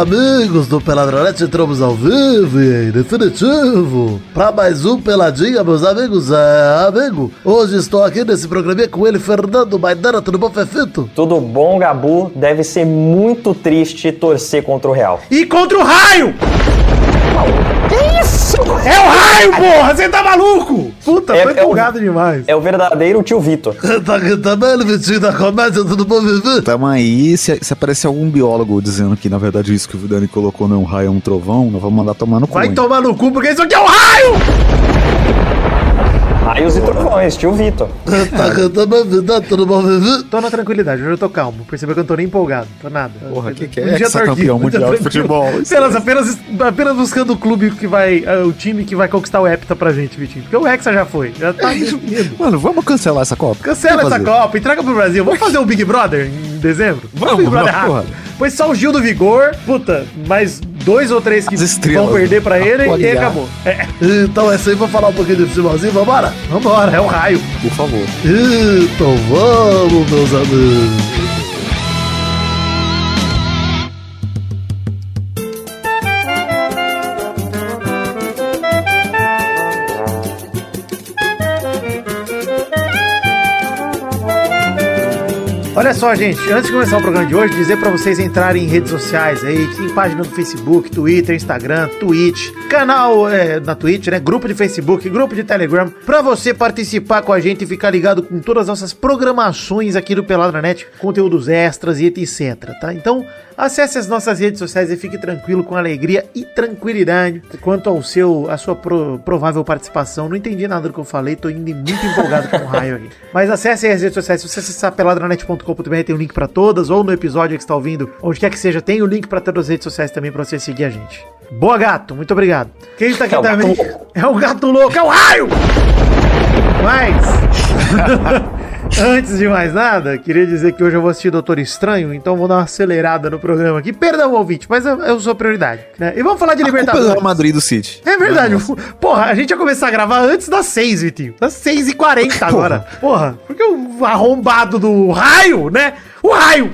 amigos do Peladronete? Entramos ao vivo e em definitivo para mais um Peladinha, meus amigos. É, amigo, hoje estou aqui nesse programinha com ele, Fernando Maidana. Tudo bom, Fefito? Tudo bom, Gabu? Deve ser muito triste torcer contra o Real. E contra o raio! Isso? É o raio, porra! Você tá maluco? Puta, É- tô é o- empolgado demais. É o verdadeiro tio Vitor. Tá aqui também, Vitinho da comédia, tudo bom, Vivi? Tamo aí, se, se aparecer algum biólogo dizendo que na verdade isso que o Dani colocou não é um raio, é um trovão, nós vamos mandar tomar no cu. Vai hein? tomar no cu, porque isso aqui é o raio! Raios e trovões, tio Vitor. Tá aqui também, Vida, tudo bom, Vivi? Tô na tranquilidade, hoje eu tô calmo. Percebeu que eu não tô nem empolgado, tô nada. Porra, que que é Um dia aqui, um dia mundial de futebol? Apenas, apenas, apenas buscando o clube que vai. ah, o time que vai conquistar o Hepta pra gente, Vitinho. Porque o Hexa já foi. Já tá definido. Mano, vamos cancelar essa Copa? Cancela essa fazer. Copa e traga pro Brasil. Vamos fazer o Big Brother em dezembro? Vamos, o Big Brother rápido. Pois só o Gil do Vigor, puta, mais dois ou três que vão perder pra ele e acabou. É, Então é isso aí, vou falar um pouquinho de futebolzinho, vambora? vambora, é o raio. Por favor. Então vamos, meus amigos. Olha só, gente, antes de começar o programa de hoje, dizer pra vocês entrarem em redes sociais aí, tem página no Facebook, Twitter, Instagram, Twitch, canal é, na Twitch, né? Grupo de Facebook, grupo de Telegram, pra você participar com a gente e ficar ligado com todas as nossas programações aqui do Peladranet, conteúdos extras e etc, tá? Então, acesse as nossas redes sociais e fique tranquilo com alegria e tranquilidade quanto ao seu, a sua pro- provável participação. Não entendi nada do que eu falei, tô indo muito empolgado com o raio aqui. Mas acesse as redes sociais, se você acessar tem o link pra todas, ou no episódio que está ouvindo, onde quer que seja, tem o link pra todas as redes sociais também pra você seguir a gente. Boa, gato, muito obrigado. Quem tá aqui É também é o gato louco, é o raio! Mas. Antes de mais nada, queria dizer que hoje eu vou assistir Doutor Estranho, então vou dar uma acelerada no programa aqui. Perdão, ouvinte, mas eu, eu sou prioridade. Né? E vamos falar de A culpa é Libertadores. Madrid do City. É verdade. Porra, a gente ia começar a gravar antes das 6, Vitinho. Das 6h40 agora. Porra, porque o arrombado do raio, né? O raio!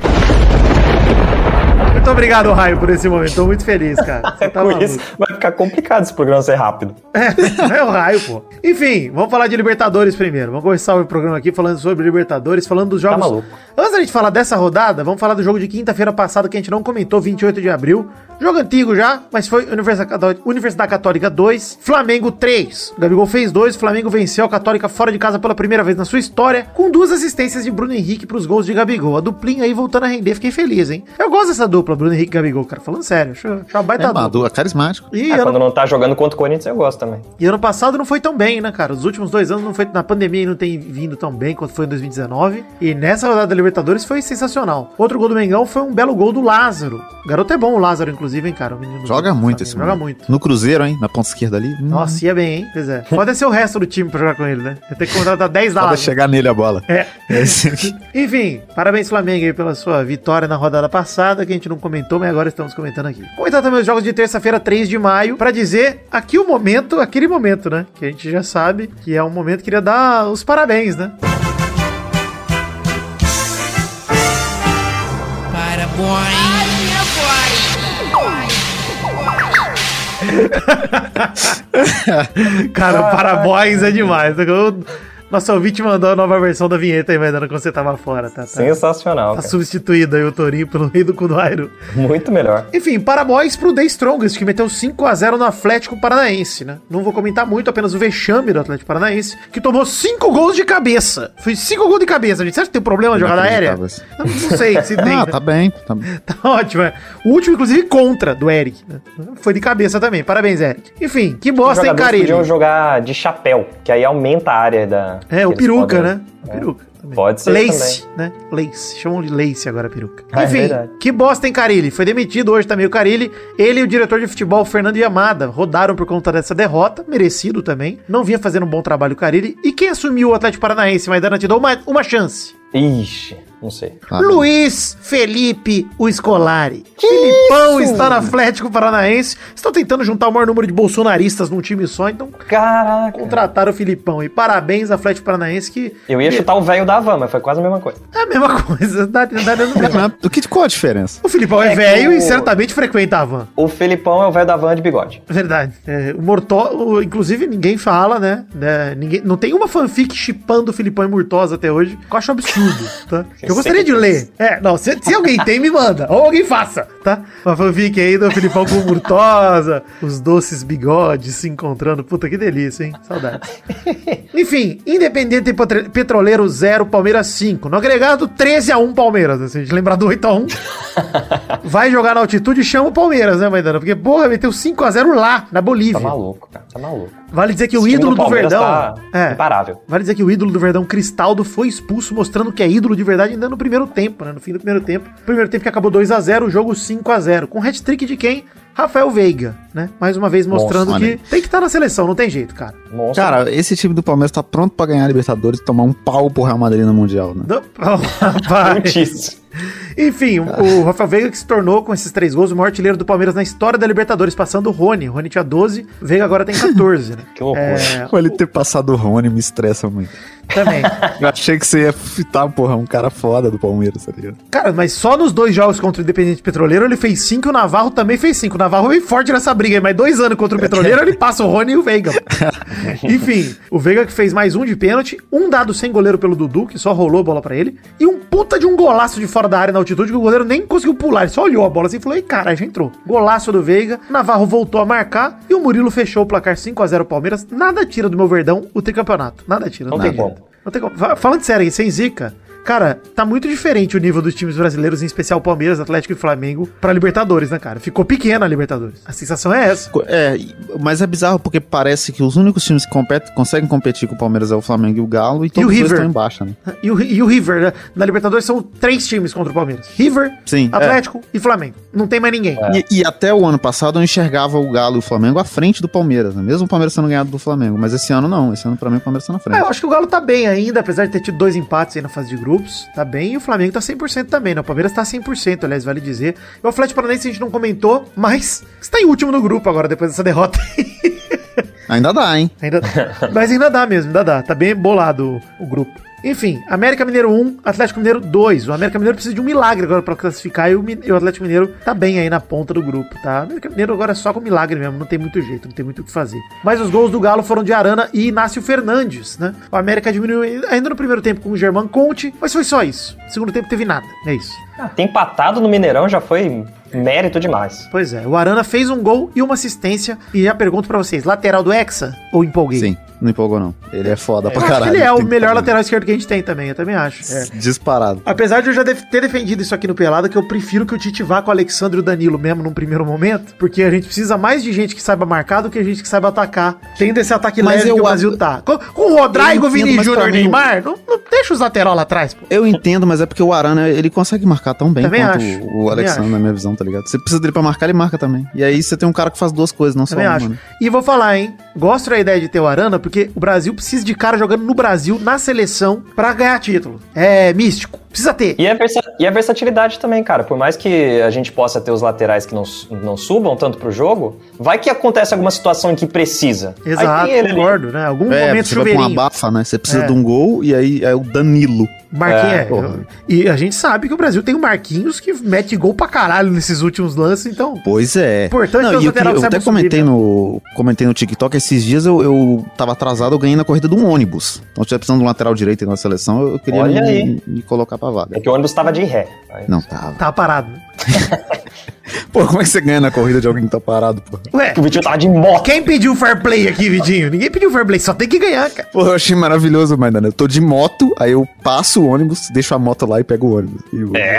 Muito obrigado, Raio, por esse momento. Tô muito feliz, cara. Você tá isso, vai ficar complicado esse programa ser rápido. É, é o raio, pô. Enfim, vamos falar de Libertadores primeiro. Vamos começar o programa aqui falando sobre Libertadores, falando dos jogos. Tá maluco. Antes da gente falar dessa rodada, vamos falar do jogo de quinta-feira passada que a gente não comentou, 28 de abril. Jogo antigo já, mas foi Universidade Católica, Universidade Católica 2, Flamengo 3. O Gabigol fez 2, o Flamengo venceu a Católica fora de casa pela primeira vez na sua história, com duas assistências de Bruno Henrique pros gols de Gabigol. A duplinha aí voltando a render, fiquei feliz, hein? Eu gosto dessa dupla, Bruno Henrique Gabigol, cara. Falando sério, acho, acho uma baita É. Madu, é carismático. E Ah, ano quando não tá jogando contra o Corinthians, eu gosto também. e ano passado não foi tão bem, né, cara? Os últimos dois anos não foi. Na pandemia não tem vindo tão bem quanto foi em 2019. E nessa rodada da Libertadores foi sensacional. Outro gol do Mengão foi um belo gol do Lázaro. O garoto é bom, o Lázaro, inclusive, hein, cara? O menino Joga do- muito esse Joga muito. No Cruzeiro, hein? Na ponta esquerda ali. Hum, Nossa, ia bem, hein? Pois é. Pode ser o resto do time pra jogar com ele, né? Vai ter que contratar 10 da Pode Lázaro. chegar nele a bola. É. É. Enfim, parabéns Flamengo aí pela sua vitória na rodada passada, que a gente não comentou, mas agora estamos comentando aqui. Comentar também os jogos de terça-feira, 3 de maio, pra dizer aqui o momento, aquele momento, né? Que a gente já sabe que é um momento que queria dar os parabéns, né? Cara, o parabéns é demais. Eu- Nossa ouvinte mandou a nova versão da vinheta aí, Maidana, quando você tava fora, tá? Tá, Sensacional. tá cara. substituído aí o Torinho pelo rei do Kudairo. Muito melhor. Enfim, parabéns pro The Strongest, que meteu 5x0 no Atlético Paranaense, né? Não vou comentar muito, apenas o vexame do Atlético Paranaense, que tomou 5 gols de cabeça. Foi 5 gols de cabeça, gente. Você acha que tem problema de jogada aérea? Não, não sei se tem. Ah, tá bem. Tá bem. Tá ótimo, é. O último, inclusive, contra do Eric. né? Foi de cabeça também. Parabéns, Eric. Enfim, que Os bosta, hein, Carilli? podiam jogar de chapéu, que aí aumenta a área da. É, o peruca, podem- né? O É. peruca. também. Pode ser Lace, né? Lace. Chamam de Lace agora, peruca. Ah, é Enfim, verdade. que bosta, hein, Carilli? Foi demitido hoje também o Carilli. Ele e o diretor de futebol, Fernando Yamada, rodaram por conta dessa derrota. Merecido também. Não vinha fazendo um bom trabalho o Carilli. E quem assumiu o Atlético Paranaense, Maidana, te dou uma, uma chance. Ixi. Não sei. Ah, Luiz Felipe, o Scolari. Filipão está no Atlético Paranaense. Estão tentando juntar o maior número de bolsonaristas num time só, então Caraca. contrataram o Filipão. E parabéns, Atlético Paranaense, que Eu ia chutar o velho da van, mas foi quase a mesma coisa. é a mesma coisa. Dá, dá. Mas o que, qual a diferença? O Filipão é, É velho o- e certamente frequenta a van. O Felipão é o velho da van de bigode. Verdade. É, o Mortó, inclusive, ninguém fala, né? né, Ninguém, não tem uma fanfic chipando o Filipão e Murtosa até hoje, que eu acho absurdo, tá? Que eu gostaria de ler. É, não, se, se alguém tem, me manda. Ou alguém faça, tá? Uma fanfic aí do Filipão com Murtosa, os doces bigodes se encontrando. Puta, que delícia, hein? Saudade. Enfim, Independente Petroleiro 0, Palmeiras 5. No agregado, 13 a 1 Palmeiras. né? Se a gente lembrar do 8 a 1 vai jogar na altitude e chama o Palmeiras, né, Maidana? Porque, porra, meteu 5x0 lá, na Bolívia. Tá maluco, cara. Tá maluco. Vale dizer que o ídolo do, Verdão. Tá é, imparável. vale dizer que o ídolo do Verdão, Cristaldo, foi expulso, mostrando que é ídolo de verdade ainda no primeiro tempo, né? No fim do primeiro tempo. Primeiro tempo que acabou 2x0, o jogo 5x0. Com hat-trick de quem? Rafael Veiga, né? Mais uma vez mostrando Nossa, que olha tem que estar na seleção, não tem jeito, cara. Monstro. Cara, esse time do Palmeiras tá pronto pra ganhar a Libertadores e tomar um pau pro Real Madrid no Mundial, né? Não, oh, rapaz. Enfim, o, o Rafael Veiga que se tornou, com esses três gols, o maior artilheiro do Palmeiras na história da Libertadores, passando o Rony. O Rony tinha 12, o Veiga agora tem 14, né? Que loucura. É, Ele ter passado o Rony me estressa muito. Também. Eu achei que você ia fitar, porra, um cara foda do Palmeiras, tá ligado? Cara, mas só nos dois jogos contra o Independente Petroleiro ele fez cinco e o Navarro também fez cinco. O Navarro veio forte nessa briga, aí, mas dois anos contra o Petroleiro ele passa o Rony e o Veiga. Enfim, o Veiga que fez mais um de pênalti, um dado sem goleiro pelo Dudu, que só rolou a bola pra ele, e um puta de um golaço de fora da área na altitude que o goleiro nem conseguiu pular, ele só olhou a bola assim e falou: ei, cara, já entrou. Golaço do Veiga, Navarro voltou a marcar e o Murilo fechou o placar 5 a 0 Palmeiras. Nada tira do meu Verdão o tricampeonato. Nada tira, não, tem tem como. Não tem como. Fa- Falando sério sem zica, cara, tá muito diferente o nível dos times brasileiros, em especial Palmeiras, Atlético e Flamengo, pra Libertadores, né, cara? Ficou pequena a Libertadores. A sensação é essa. É, mas é bizarro porque parece que os únicos times que competem, conseguem competir com o Palmeiras é o Flamengo e o Galo e todos o os dois River. estão em baixa, né? E o, e o River, né? Na Libertadores são três times contra o Palmeiras: River, Sim, é. Atlético e Flamengo. Não tem mais ninguém. E, e até o ano passado eu enxergava o Galo e o Flamengo à frente do Palmeiras, né? Mesmo o Palmeiras sendo ganhado do Flamengo. Mas esse ano não. Esse ano pra mim o Palmeiras tá na Ah, frente. eu acho que o Galo tá bem ainda, apesar de ter tido dois empates aí na fase de grupos. Tá bem. E o Flamengo tá 100% também, né? O Palmeiras tá 100%, aliás, vale dizer. E o Atlético Paranaense a gente não comentou, mas está em último no grupo agora, depois dessa derrota. Ainda dá, hein? Ainda, mas ainda dá mesmo, ainda dá. Tá bem bolado o, o grupo. Enfim, América Mineiro 1, Atlético Mineiro 2. O América Mineiro precisa de um milagre agora pra classificar e o, e o Atlético Mineiro tá bem aí na ponta do grupo, tá? O América Mineiro agora é só com milagre mesmo, não tem muito jeito, não tem muito o que fazer. Mas os gols do Galo foram de Arana e Inácio Fernandes, né? O América diminuiu ainda no primeiro tempo com o Germán Conte, mas foi só isso. No segundo tempo teve nada, é isso. Ah, Ter empatado no Mineirão já foi mérito demais. Pois é, o Arana fez um gol e uma assistência. E já pergunto pra vocês, lateral do Hexa ou empolguei? Sim, não empolgou não. Ele é foda pra Eu acho caralho. ele é o melhor lateral esquerdo que a gente tem também, eu também acho. É. Disparado. Apesar de eu já ter defendido isso aqui no Pelada, que eu prefiro que o Tite vá com o Alexandre e o Danilo mesmo num primeiro momento, porque a gente precisa mais de gente que saiba marcar do que a gente que saiba atacar. Tendo esse ataque Mas leve que o Brasil tá. Com, com o Rodrigo, Vini Júnior pra Neymar, não, não deixa os lateral lá atrás, pô. Eu entendo, mas é porque o Arana, ele consegue marcar tão bem Também quanto acho, o também Alexandre, na minha visão, tá ligado? Você precisa dele pra marcar, ele marca também. E aí você tem um cara que faz duas coisas, não só uma, acho. né? E vou falar, hein? Gosto da ideia de ter o Arana, porque o Brasil precisa de cara jogando no Brasil, na seleção, pra ganhar título. É místico. Precisa ter. E a, versa- e a versatilidade também, cara. Por mais que a gente possa ter os laterais que não, não subam tanto pro jogo, vai que acontece alguma situação em que precisa. Exato, ele concordo, né? Algum É, momento você vai pra uma chuveirinho. bafa, né? Você precisa É. de um gol e aí é o Danilo. Marquinhos, É, é. E a gente sabe que o Brasil tem o Marquinhos que mete gol pra caralho nesses últimos lances, então. Pois é. Importante Não, os e eu, eu até subir, comentei né? no, comentei no TikTok, esses dias eu, eu tava atrasado, eu ganhei na corrida de um ônibus. Então, se tiver precisando de um lateral direito na seleção, eu queria me, me colocar pra vaga. É que o ônibus tava de ré. Aí- Não tava. Tá parado. Pô, como é que você ganha na corrida de alguém que tá parado, pô? Ué, O Vitinho tava de moto. quem pediu fair play aqui, Vidinho? Ninguém pediu fair play, só tem que ganhar, cara. Pô, eu achei maravilhoso, mas eu tô de moto, aí eu passo o ônibus, deixo a moto lá e pego o ônibus. E o- É.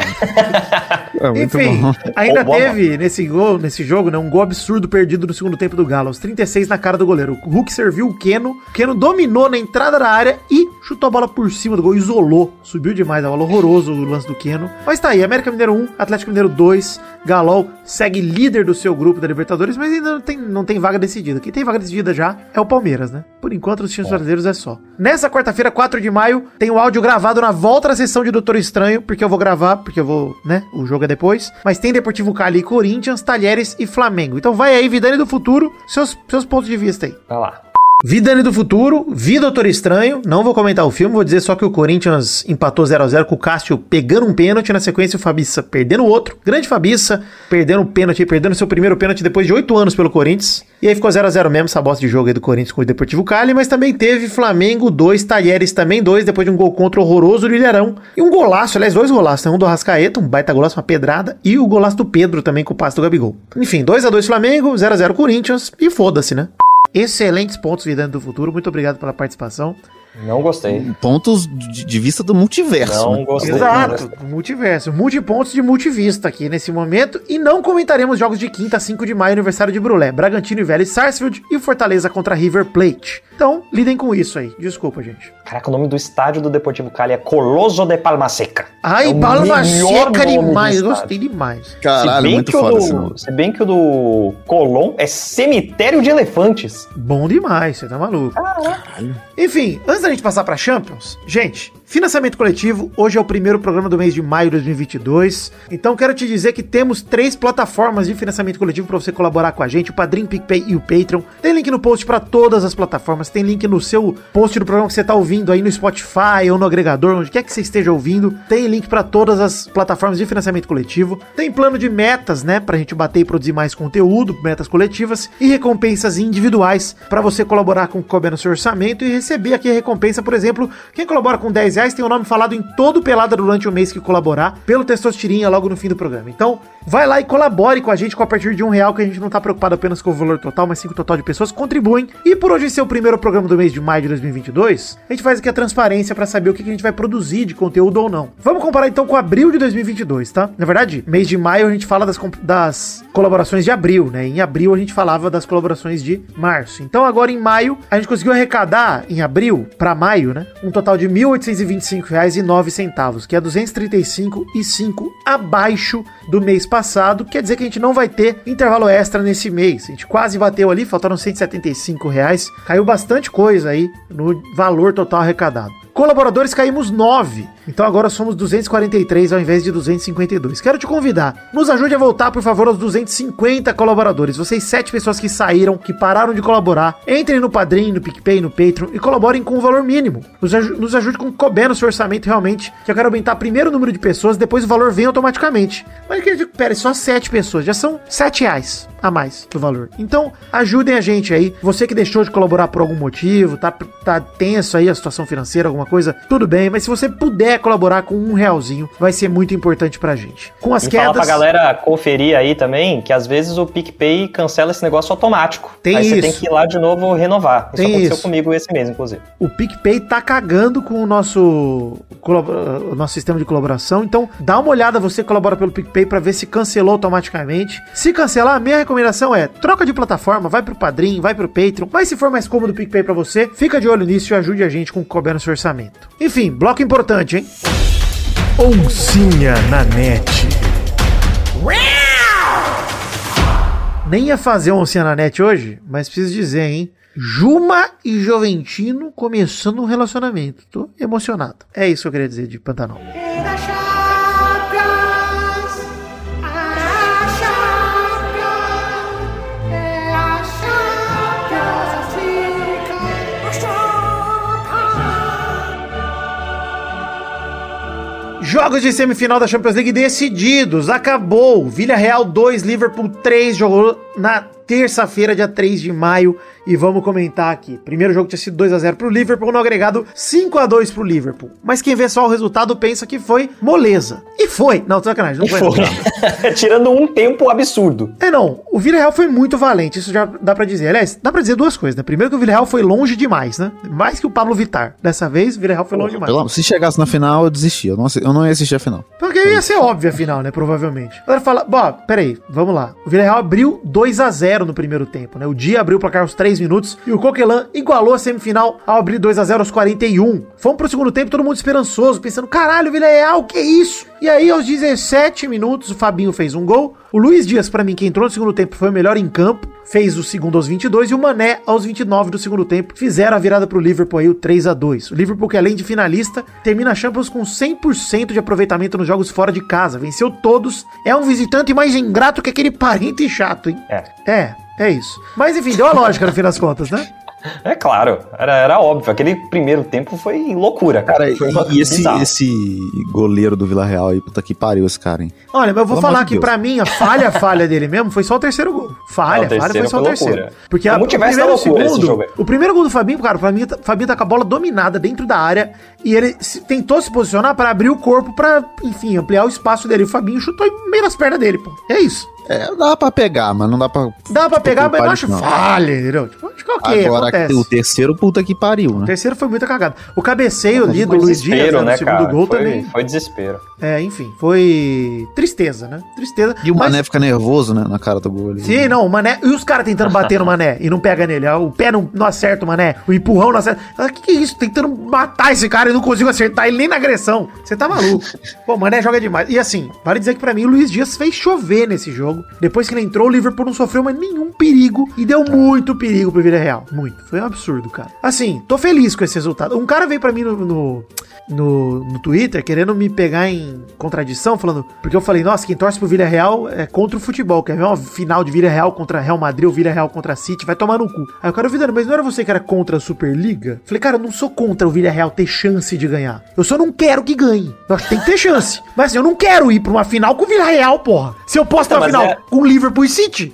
É muito Enfim, bom. ainda teve nesse gol, nesse jogo, né, um gol absurdo perdido no segundo tempo do Galo, aos 36 na cara do goleiro. O Hulk serviu o Keno, o Keno dominou na entrada da área e chutou a bola por cima do gol, isolou, subiu demais, a bola horroroso o lance do Keno. Mas tá aí, América Mineiro 1, Atlético Mineiro 2, Segue líder do seu grupo da Libertadores, mas ainda não tem, não tem vaga decidida. Quem tem vaga decidida já é o Palmeiras, né? Por enquanto, os times brasileiros é só. Nessa quarta-feira, 4 de maio, tem o áudio gravado na volta da sessão de Doutor Estranho, porque eu vou gravar, porque eu vou, né? O jogo é depois. Mas tem Deportivo Cali Corinthians, Talheres e Flamengo. Então vai aí, Vidani do Futuro, seus, seus pontos de vista aí. Vai lá. Vi Dani do Futuro, vi Doutor Estranho, não vou comentar o filme, vou dizer só que o Corinthians empatou 0x0 com o Cássio pegando um pênalti, na sequência o Fabiça perdendo outro, grande Fabiça, perdendo um pênalti, perdendo seu primeiro pênalti depois de 8 anos pelo Corinthians, e aí ficou 0x0 mesmo essa bosta de jogo aí do Corinthians com o Deportivo Cali, mas também teve Flamengo 2, Talheres também 2, depois de um gol contra horroroso do e um golaço, aliás, dois golaços, né? um do Arrascaeta, um baita golaço, uma pedrada, e o golaço do Pedro também com o passe do Gabigol. Enfim, 2x2 Flamengo, 0x0 Corinthians, e foda-se, né? Excelentes pontos, Vidante do Futuro. Muito obrigado pela participação. Não gostei. Pontos de, de vista do multiverso. Não né? gostei. não Exato, gostei. multiverso. Multipontos de multivista aqui nesse momento. E não comentaremos jogos de quinta, 5 de maio, aniversário de Brulé, Bragantino e Vélez Sarsfield e Fortaleza contra River Plate. Então, lidem com isso aí. Desculpa, gente. Caraca, o nome do estádio do Deportivo Cali é Coloso de Palma Seca. Ai, É Palma seca do demais. Gostei demais. Caralho, se bem muito foda do. Se bem que o do Colom é cemitério de elefantes. Bom demais, você tá maluco. Enfim, antes da gente passar pra Champions, gente, financiamento coletivo, hoje é o primeiro programa do mês de maio de 2022. Então quero te dizer que temos três plataformas de financiamento coletivo para você colaborar com a gente, o Padrim, PicPay e o Patreon. Tem link no post para todas as plataformas, tem link no seu post do programa que você tá ouvindo aí no Spotify ou no agregador, onde quer que você esteja ouvindo. Tem link para todas as plataformas de financiamento coletivo. Tem plano de metas, né, pra gente bater e produzir mais conteúdo, metas coletivas e recompensas individuais para você colaborar com o que no seu orçamento e receber aqui a recompensa, por exemplo, quem colabora com 10 reais tem o um nome falado em todo Pelada durante o mês que colaborar, pelo Testosterinha logo no fim do programa. Então, vai lá e colabore com a gente com a partir de um real, que a gente não tá preocupado apenas com o valor total, mas sim com o total de pessoas que contribuem. E por hoje ser é o primeiro programa do mês de maio de 2022, a gente faz aqui a transparência para saber o que a gente vai produzir de conteúdo ou não. Vamos comparar então com abril de 2022, tá? Na verdade, mês de maio a gente fala das, das colaborações de abril, né? Em abril a gente falava das colaborações de março. Então agora em maio, a gente conseguiu arrecadar, em abril para maio, né? Um total de 1.820 225,09, que é 235,5 abaixo do mês passado. Quer dizer que a gente não vai ter intervalo extra nesse mês. A gente quase bateu ali, faltaram 175 reais. Caiu bastante coisa aí no valor total arrecadado. Colaboradores caímos 9. Então agora somos 243 ao invés de 252. Quero te convidar. Nos ajude a voltar, por favor, aos 250 colaboradores. Vocês sete pessoas que saíram, que pararam de colaborar. Entrem no Padrim, no PicPay, no Patreon e colaborem com o valor mínimo. Nos, aju- nos ajude com couber no seu orçamento realmente. Que eu quero aumentar primeiro o número de pessoas, depois o valor vem automaticamente. Mas que pera, só sete pessoas. Já são sete reais a mais do valor. Então, ajudem a gente aí. Você que deixou de colaborar por algum motivo, tá, tá tenso aí a situação financeira, alguma coisa, tudo bem. Mas se você puder colaborar com um realzinho, vai ser muito importante pra gente. Com as E falar pra quedas. galera conferir aí também que às vezes o PicPay cancela esse negócio automático. Tem aí você tem isso. que ir lá de novo renovar. Isso Tem aconteceu isso. comigo esse mês, inclusive. O PicPay tá cagando com o nosso, o nosso sistema de colaboração. Então, dá uma olhada, você colabora pelo PicPay, pra ver se cancelou automaticamente. Se cancelar, minha recomendação é troca de plataforma, vai pro Padrim, vai pro Patreon. Mas se for mais cômodo o PicPay pra você, fica de olho nisso e ajude a gente com o que couber no seu orçamento. Enfim, bloco importante, hein? Oncinha na net. Nem ia fazer oncinha na net hoje, mas preciso dizer, hein? Juma e Joventino começando um relacionamento. Tô emocionado. É isso que eu queria dizer de Pantanal. Jogos de semifinal da Champions League decididos. Acabou. Villarreal 2, Liverpool 3 jogou na terça-feira, dia 3 de maio. E vamos comentar aqui. Primeiro jogo tinha sido 2x0 pro Liverpool, no agregado 5x2 pro Liverpool. Mas quem vê só o resultado pensa que foi moleza. E foi. Não, tô sacanagem, não foi. não. Tirando um tempo absurdo. É, não. O Villarreal foi muito valente, isso já dá pra dizer. Aliás, dá pra dizer duas coisas, né? Primeiro que o Villarreal foi longe demais, né? Mais que o Pablo Vittar. Dessa vez, o Villarreal foi longe demais. Pelo- se chegasse na final, eu desistia. Eu não, eu não ia assistir a final. Porque ia ser óbvio a final, né? Provavelmente. Agora fala, bom, peraí, vamos lá. O Villarreal abriu 2x0 0 no primeiro tempo, né? O Dia abriu o placar aos 3 minutos e o Coquelin igualou a semifinal ao abrir 2 a 0 aos 41. Fomos pro segundo tempo, todo mundo esperançoso, pensando, caralho, Vila Real, que isso? E aí, aos 17 minutos, o Fabinho fez um gol. O Luiz Dias, pra mim, que entrou no segundo tempo, foi o melhor em campo. Fez o segundo aos 22 e o Mané aos 29 do segundo tempo. Fizeram a virada pro Liverpool aí, o 3 a 2 O Liverpool, que além de finalista, termina a Champions com 100% de aproveitamento nos jogos fora de casa. Venceu todos. É um visitante mais ingrato que aquele parente chato, hein? É. É, é isso. Mas enfim, deu a lógica no fim das contas, né? É claro, era, era óbvio. Aquele primeiro tempo foi loucura, cara. Cara, Foi e esse, bizarro. esse goleiro do Vila Real aí, puta que pariu esse cara, hein? Olha, mas eu vou Pelo falar que Deus. pra mim a falha, a falha dele mesmo foi só o terceiro gol. Falha, É, falha foi terceiro só o terceiro. loucura. Porque a, o tivesse primeiro esse segundo, o primeiro gol do Fabinho, cara, o Fabinho, tá- Fabinho tá com a bola dominada dentro da área e ele se- tentou se posicionar pra abrir o corpo pra, enfim, ampliar o espaço dele. O Fabinho chutou em meio nas pernas dele, pô. É isso. É, dá pra pegar, mas não dá pra. Dá pra pegar, mas eu acho não. falha, entendeu? Tipo, acho que ok, Agora acontece. o terceiro, puta que pariu, O né? terceiro foi muita cagada. O cabeceio ali do Luiz Dias né, no né, segundo cara? gol foi, também. foi desespero. É, enfim, foi tristeza, né? Tristeza. E o Mas- Mané fica nervoso, né, na cara do gol ali. Sim, não, o Mané. E os caras tentando bater no Mané e não pega nele. O pé não, não acerta o Mané. O empurrão não acerta. O que, que é isso? Tentando matar esse cara e não consigo acertar ele nem na agressão. Você tá maluco. Pô, o Mané joga demais. E assim, vale dizer que pra mim o Luiz Dias fez chover nesse jogo. Depois que ele entrou, o Liverpool não sofreu mais nenhum perigo e deu muito perigo pro Vila Real. Muito. Foi um absurdo, cara. Assim, tô feliz com esse resultado. Um cara veio pra mim no. no no, no Twitter, querendo me pegar em contradição, falando. Porque eu falei, nossa, quem torce pro Vila Real é contra o futebol. Quer ver uma final de Vila Real contra Real Madrid ou Vila Real contra City? Vai tomar no cu. Aí o cara ouvindo, mas não era você que era contra a Superliga? Falei, cara, eu não sou contra o Vila Real ter chance de ganhar. Eu só não quero que ganhe. Eu acho que tem que ter chance. Mas assim, eu não quero ir pra uma final com o Vila Real, porra. Se eu posso ter uma final é- com Liverpool e City.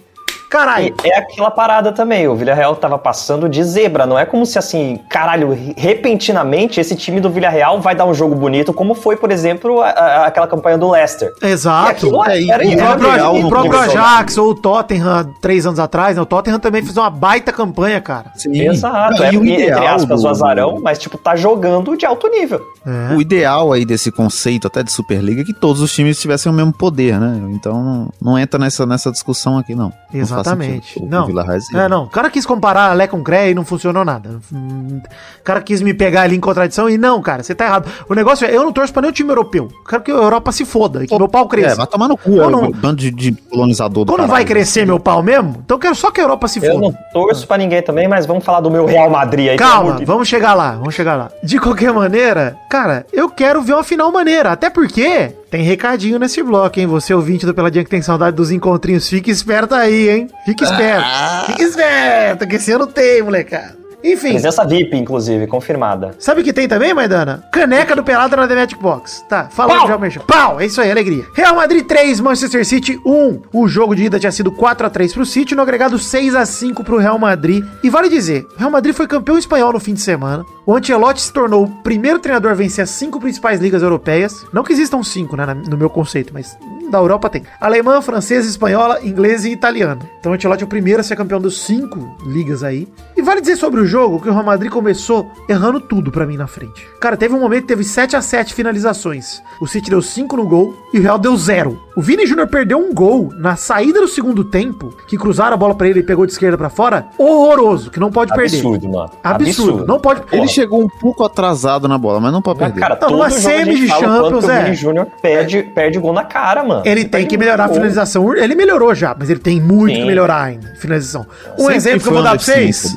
Caralho. E é aquela parada também, o Villarreal tava passando de zebra, não é como se assim, caralho, repentinamente esse time do Villarreal vai dar um jogo bonito, como foi, por exemplo, a- a- aquela campanha do Leicester. Exato. É, e- era e O era próprio, o Ajax ou o Tottenham, três anos atrás, né? O Tottenham também fez uma baita campanha, cara. Sim. Exato, é, e o entre ideal aspas do- o azarão, mas tipo, tá jogando de alto nível. É. O ideal aí desse conceito até de Superliga é que todos os times tivessem o mesmo poder, né? Então não, não entra nessa, nessa discussão aqui, não. Faz Exatamente. sentido. Não. Vila Real É, não. O cara quis comparar Lé com Cré e não funcionou nada. O cara quis me pegar ali em contradição e não, cara, você tá errado. O negócio é, eu não torço pra nenhum time europeu. Eu quero que a Europa se foda e que meu pau É, cresça. vai tomar no cu, Ou é não- um bando de, de colonizador do Quando vai crescer meu pau mesmo, então eu quero só que a Europa se Eu foda. não torço pra ninguém também, mas vamos falar do meu Real Madrid aí. Calma, de- vamos chegar lá, vamos chegar lá. De qualquer maneira, cara, eu quero ver uma final maneira. Até porque tem recadinho nesse bloco, hein? Você ouvinte do Peladinha que tem saudade dos encontrinhos, fique esperto aí, hein? Fique esperto. Fique esperto, que esse ano tem, molecada. Enfim, Presença VIP, inclusive, confirmada. sabe o que tem também, Maidana? Caneca do Pelada na The Magic Box. Tá, falando já, Merchan. Pau! É isso aí, alegria. Real Madrid 3, Manchester City 1. O jogo de ida tinha sido 4x3 pro City, no agregado 6x5 pro Real Madrid. E vale dizer, o Real Madrid foi campeão espanhol no fim de semana. O Ancelotti se tornou o primeiro treinador a vencer as cinco principais ligas europeias. Não que existam cinco, né, no meu conceito, mas da Europa tem. Alemã, francesa, espanhola, inglesa e italiana. Então o Ancelotti é o primeiro a ser campeão dos cinco ligas aí. E vale dizer sobre o jogo que o Real Madrid começou errando tudo pra mim na frente. Cara, teve um momento que teve 7 a 7 finalizações. O City deu 5 no gol e o Real deu 0. O Vini Júnior perdeu um gol na saída do segundo tempo, que cruzaram a bola pra ele e pegou de esquerda pra fora. Horroroso, que não pode perder. Absurdo, mano. Absurdo. Não pode. Ele Porra. chegou um pouco atrasado na bola, mas não pode Mas, perder. cara, Não, todo numa semi de Champions, que o é. Vini Júnior perde, perde gol na cara, mano. Ele tem que melhorar a finalização. Ele melhorou já, mas ele tem muito Sim. que melhorar ainda. Finalização. Um Sempre exemplo que eu vou dar pra vocês.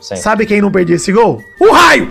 Sabe quem não perdia esse gol? O raio!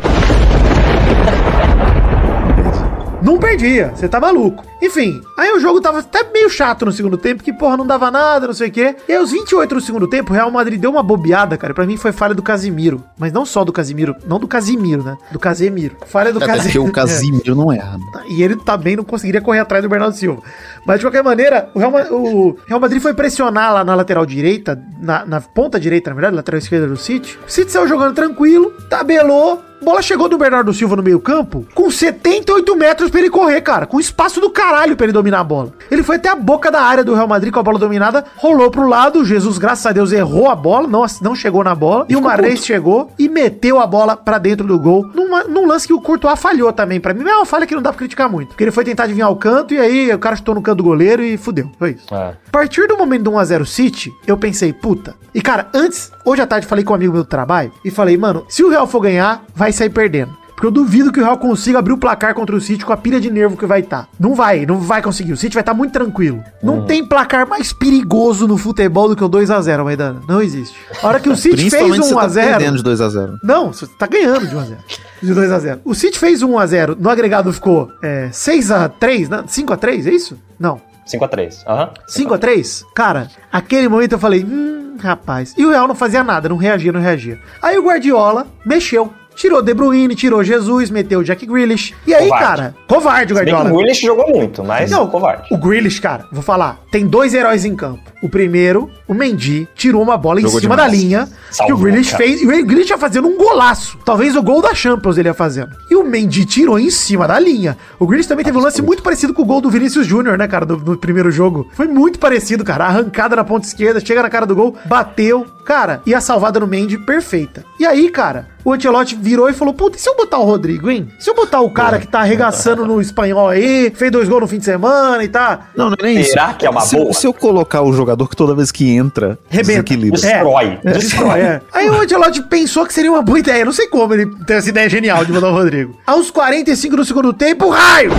Não perdia, você tá maluco. Enfim, aí o jogo tava até meio chato no segundo tempo, que porra, não dava nada, não sei o quê. E aos 28 do segundo tempo, o Real Madrid deu uma bobeada, cara. Pra mim foi falha do Casimiro. Mas não só do Casimiro, não do Casimiro, né? Do Casemiro. Falha do porque Casemiro. o Casimiro não erra. né? E ele também não conseguiria correr atrás do Bernardo Silva. Mas de qualquer maneira, o Real, o Real Madrid foi pressionar lá na lateral direita, na, na ponta direita, na verdade, lateral esquerda do City. O City saiu jogando tranquilo, tabelou, bola chegou do Bernardo Silva no meio campo com 78 metros pra ele correr, cara. Com espaço do caralho pra ele dominar a bola. Ele foi até a boca da área do Real Madrid com a bola dominada, rolou pro lado. Jesus, graças a Deus, errou a bola, não, não chegou na bola. E o Mares chegou e meteu a bola pra dentro do gol. Numa- num lance que o Courtois falhou também. Pra mim, é uma falha que não dá pra criticar muito. Porque ele foi tentar adivinhar o canto e aí o cara chutou no canto do goleiro e fudeu. Foi isso. É. A partir do momento do 1x0 City, eu pensei, puta. E cara, antes, hoje à tarde, falei com um amigo meu do trabalho e falei, mano, se o Real for ganhar, vai sair perdendo. Porque eu duvido que o Real consiga abrir o placar contra o City com a pilha de nervo que vai estar. Não vai, não vai conseguir. O City vai estar muito tranquilo. Não tem placar mais perigoso no futebol do que o 2x0, Maidana. Não existe. A hora que o City fez Principalmente se você tá 1x0. perdendo de 2x0. Não, você tá ganhando de 1x0. De 2x0. O City fez 1x0. No agregado ficou é, 6x3, né? 5x3, é isso? Não. 5x3. Aham. 5x3? Cara, aquele momento eu falei, hum, rapaz. E o Real não fazia nada, não reagia, não reagia. Aí o Guardiola mexeu. Tirou De Bruyne, tirou Jesus, meteu o Jack Grealish. E aí, Covarde. cara, covarde o Se bem que Guardiola. o Willis jogou muito, mas Não, covarde. o Grealish, cara, vou falar, tem dois heróis em campo. O primeiro, o Mendy, tirou uma bola Jogou em cima demais. da linha, Salvou, que o Grealish cara. fez, e o Grealish ia fazendo um golaço. Talvez o gol da Champions ele ia fazendo. E o Mendy tirou em cima da linha. O Grealish também teve um lance muito parecido com o gol do Vinícius Júnior, né, cara, do- no primeiro jogo. Foi muito parecido, cara. Arrancada na ponta esquerda, chega na cara do gol, bateu, cara, e a salvada no Mendy perfeita. E aí, cara, o Ancelotti virou e falou: Puta, e se eu botar o Rodrigo, hein? Se eu botar o cara que tá arregaçando no espanhol aí, fez dois gols no fim de semana e tá. Não, não é nem isso. Será que é uma se, boa? Se eu colocar o jogador que toda vez que entra, Rebenta. desequilibra. Destrói. É, Destrói. é. Aí o Ancelotti pensou que seria uma boa ideia. Não sei como ele teve essa ideia genial de mandar o Rodrigo. Aos 45 do segundo tempo, raio!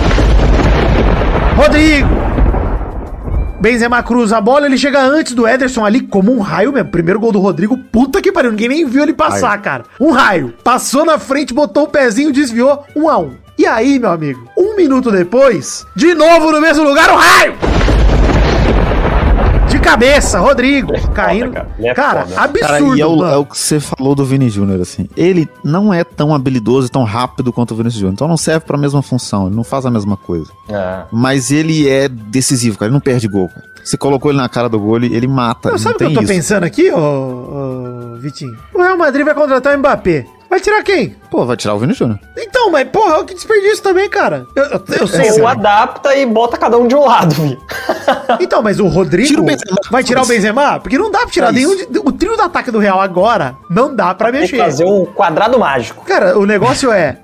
Rodrigo! Benzema cruza a bola, ele chega antes do Ederson ali como um raio mesmo. Primeiro gol do Rodrigo, puta que pariu, ninguém nem viu ele passar, cara. Um raio. Passou na frente, botou o pezinho, desviou, um a um. E aí, meu amigo, um minuto depois, de novo no mesmo lugar, o raio! Cabeça, Rodrigo, caindo. cara. Ele é cara, foda. absurdo, Cara, e é o, é o que você falou do Vini Júnior, assim. Ele não é tão habilidoso e tão rápido quanto o Vinícius Júnior. Então não serve pra mesma função, ele não faz a mesma coisa. É. Mas ele é decisivo, cara. Ele não perde gol, cara. Você colocou ele na cara do gol, ele, ele mata. Não, não sabe o que tem eu tô isso. pensando aqui, ô, ô, Vitinho? O Real Madrid vai contratar o Mbappé. Vai tirar quem? Pô, vai tirar o Vini Júnior. Então, mas porra, que desperdício também, cara. Eu, eu, eu sei. Ou adapta e bota cada um de um lado, Vi. Então, mas o Rodrigo Tira o Benzema. vai tirar o Benzema? Porque não dá pra tirar É nenhum. de- O trio do ataque do Real agora não dá pra Tem que mexer. fazer um quadrado mágico. Cara, o negócio é.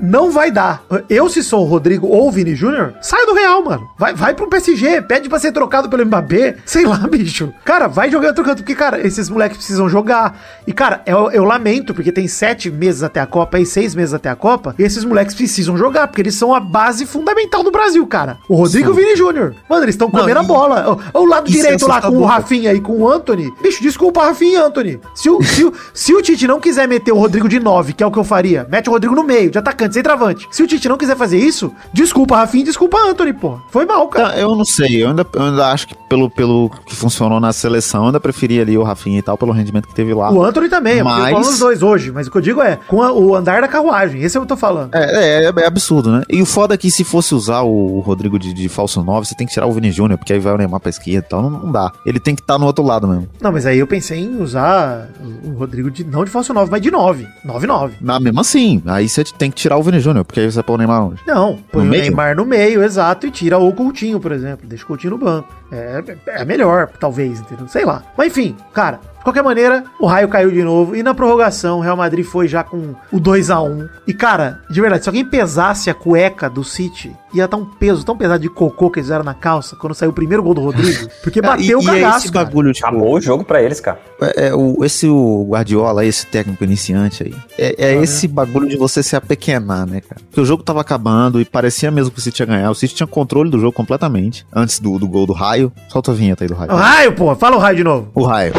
Não vai dar. Eu, se sou o Rodrigo ou o Vini Júnior, sai do Real, mano. Vai, vai pro PSG, pede pra ser trocado pelo Mbappé. Sei lá, bicho. Cara, vai jogar outro canto, porque, cara, esses moleques precisam jogar. E, cara, eu, eu lamento, porque tem sete meses até a Copa e seis meses até a Copa, e esses moleques precisam jogar, porque eles são a base fundamental do Brasil, cara. O Rodrigo e o Vini Júnior. Mano, eles estão comendo Não, a bola. O, o lado é direito lá com o. Rafinha e com o Anthony. Bicho, desculpa, Rafinha e Anthony. Se o, se, o, se o Tite não quiser meter o Rodrigo de 9, que é o que eu faria, mete o Rodrigo no meio, de atacante, sem travante. Se o Tite não quiser fazer isso, desculpa, Rafinha, desculpa, Anthony, pô. Foi mal, cara. Tá, eu não sei, eu ainda, eu ainda acho que pelo, pelo que funcionou na seleção, eu ainda preferia ali o Rafinha e tal, pelo rendimento que teve lá. O Anthony também, Mas- eu falando os dois hoje, mas o que eu digo é, com a- o andar da carruagem, esse é o que eu tô falando. É, é, é absurdo, né? E o foda é que se fosse usar o Rodrigo de, de falso 9, você tem que tirar o Vini Júnior, porque aí vai o Neymar pra esquerda e tal. Não, não dá. Ele tem que estar no outro lado mesmo. Não, mas aí eu pensei em usar o Rodrigo de, não de falso 9, mas de 9. 9-9. Na, mesmo assim, aí você tem que tirar o Vini Júnior, porque aí você põe o Neymar onde? Não, põe No o meio? Neymar no meio, exato, e tira o Coutinho, por exemplo. Deixa o Coutinho no banco. É, é melhor, talvez, entendeu? Sei lá. Mas enfim, cara, de qualquer maneira, o raio caiu de novo. E na prorrogação, o Real Madrid foi já com o 2 a 1 E, cara, de verdade, se alguém pesasse a cueca do City, ia estar um peso tão pesado de cocô que eles fizeram na calça quando saiu o primeiro gol do Rodrigo. Porque bateu o e, e é cagaço, esse cara. bagulho, tipo, Acabou o jogo pra eles, cara. É, é o, esse o Guardiola, esse técnico iniciante aí. É, é esse bagulho de você se apequenar, né, cara? Porque o jogo tava acabando e parecia mesmo que o City ia ganhar. O City tinha controle do jogo completamente. Antes do, do gol do raio. Solta a vinheta aí do raio. O raio, pô, fala o raio de novo. O raio.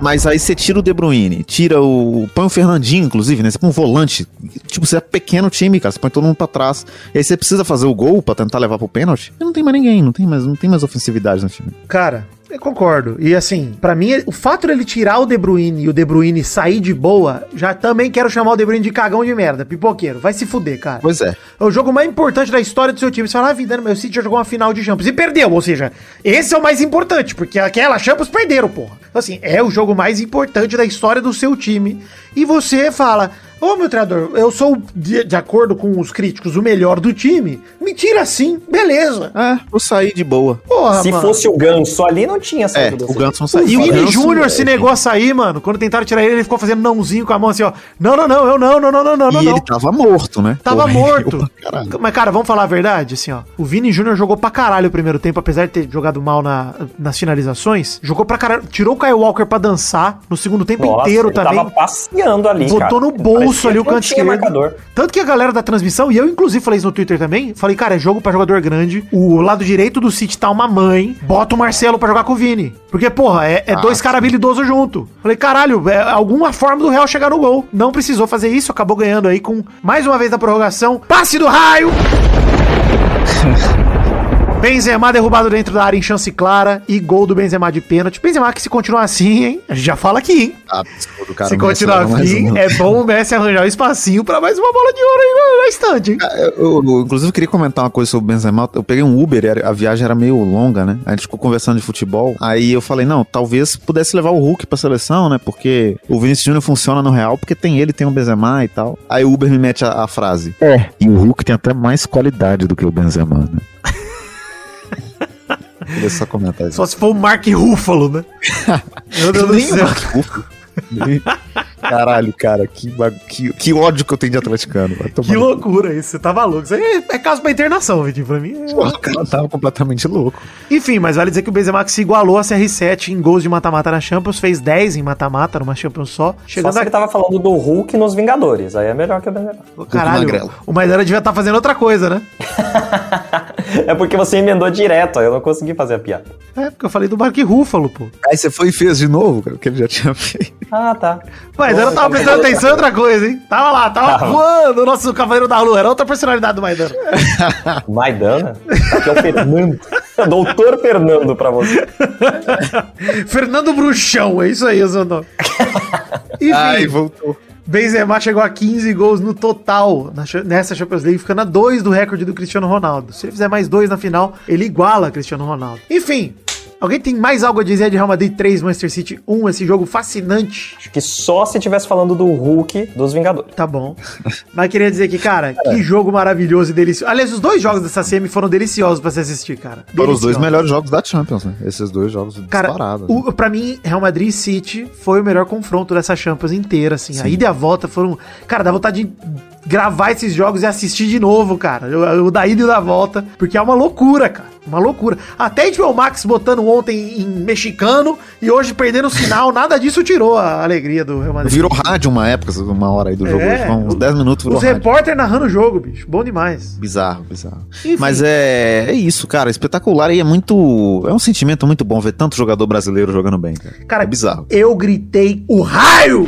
Mas aí você tira o De Bruyne, tira o. Põe o Fernandinho, inclusive, né? Você põe um volante. Tipo, você é pequeno time, cara. Você põe todo mundo pra trás. E aí você precisa fazer o gol pra tentar levar pro pênalti. E não tem mais ninguém, não tem mais, não tem mais ofensividade no time. Cara, Eu concordo. E assim, pra mim, o fato dele tirar o De Bruyne e o De Bruyne sair de boa, já também quero chamar o De Bruyne de cagão de merda, pipoqueiro. Vai se fuder, cara. Pois é. É o jogo mais importante da história do seu time. Você fala, ah, vida, meu City já jogou uma final de Champions e perdeu. Ou seja, esse é o mais importante, porque aquela Champions perderam, porra. Então, assim, é o jogo mais importante da história do seu time. E você fala, ô meu treinador, eu sou, de, de acordo com os críticos, o melhor do time. Me tira assim, beleza. É, eu saí de boa. Porra, Se mano. fosse o Ganso ali, não tinha É, saído o Ganso não O saiu. Vini Ganso, Júnior é, se negou a sair, mano. Quando tentaram tirar ele, ele ficou fazendo nãozinho com a mão assim, ó. Não, não, não, eu não, não, não, não, não, E não. ele tava morto, né? Tava Correu morto. Mas, cara, vamos falar a verdade, assim, ó. O Vini Júnior jogou pra caralho o primeiro tempo, apesar de ter jogado mal na- nas finalizações. Jogou pra caralho. Tirou o Kyle Walker pra dançar no segundo tempo Nossa, inteiro ele também. Tava passeando ali, Botou cara. no bolso Parecia ali o canto esquerdo. marcador. Tanto que a galera da transmissão, e eu inclusive falei isso no Twitter também, falei, cara, é jogo pra jogador grande. O lado direito do City tá uma mãe. Bota o Marcelo pra jogar com o Vini. Porque, porra, é, é dois caras habilidosos junto. Falei, caralho, é alguma forma do Real chegar no gol. Não precisou fazer isso, acabou ganhando aí com mais uma vez da prorrogação. Passe do raio! Benzema derrubado dentro da área em chance clara e gol do Benzema de pênalti. Benzema que se continuar assim, hein? A gente já fala aqui, hein? Ah, absurdo, cara. se continuar assim, é bom o Messi arranjar um espacinho pra mais uma bola de ouro aí na estante, hein? Eu, eu, inclusive, queria comentar uma coisa sobre o Benzema. Eu peguei um Uber, a viagem era meio longa, né? A gente ficou conversando de futebol. Aí eu falei, não, talvez pudesse levar o Hulk pra seleção, né? Porque o Vinícius Júnior funciona no Real, porque tem ele, tem o Benzema e tal. Aí o Uber me mete a, a frase. É, e o Hulk tem até mais qualidade do que o Benzema, né? Queria só comentar isso. Só se for o Mark Ruffalo, né? Meu Deus do céu. Mark Ruffalo. Caralho, cara, que, que, que ódio que eu tenho de atleticano. Vai tomar Que loucura isso, você tá maluco. Isso aí é, é caso pra internação, Vitinho, pra mim. é- O cara tava completamente louco. Enfim, mas vale dizer que o Benzema que se igualou a CR7 em gols de mata-mata na Champions, fez 10 em mata-mata numa Champions só. Só Chegando se ele a... tava falando do Hulk nos Vingadores. Aí é melhor que o Benzema. Caralho, o Maidana devia estar fazendo outra coisa, né? É porque você emendou direto, aí eu não consegui fazer a piada. É, porque eu falei do Mark Ruffalo, pô. Aí você foi e fez de novo, cara, o que ele já tinha feito. Ah, tá. Maidana Pô, tava prestando atenção em outra coisa, hein? Tava lá, tava Tava. voando o nosso Cavaleiro da Lua. Era outra personalidade do Maidana. Maidana? Aqui é o Fernando. Doutor Fernando pra você. Fernando Bruxão, é isso aí, o seu nome. Enfim, Ai, voltou. Benzema chegou a 15 gols no total nessa Champions League, ficando a dois do recorde do Cristiano Ronaldo. Se ele fizer mais dois na final, ele iguala Cristiano Ronaldo. Enfim, alguém tem mais algo a dizer de Real Madrid 3, Manchester City 1, esse jogo fascinante? Acho que só se tivesse falando do Hulk dos Vingadores. Tá bom. Mas queria dizer que, cara, que jogo maravilhoso e delicioso. Aliás, os dois jogos dessa semi foram deliciosos pra se assistir, cara. Foram os dois melhores jogos da Champions, né? Esses dois jogos Cara, disparados. o, pra mim, Real Madrid e City foi o melhor confronto dessa Champions inteira, assim. A ida e a volta foram... Cara, dá vontade de gravar esses jogos e assistir de novo, cara. O, o da ida e o da volta. Porque é uma loucura, cara. Uma loucura. Até HBO Max botando ontem em mexicano e hoje perdendo o sinal, nada disso tirou a alegria do Real Madrid. Virou rádio uma época, uma hora aí do jogo. É, uns 10 minutos virou Os repórter narrando o jogo, bicho. Bom demais. Bizarro, bizarro. Enfim. Mas é, é isso, cara. Espetacular e é muito. É um sentimento muito bom ver tanto jogador brasileiro jogando bem, cara. Cara, é bizarro. Eu gritei o raio!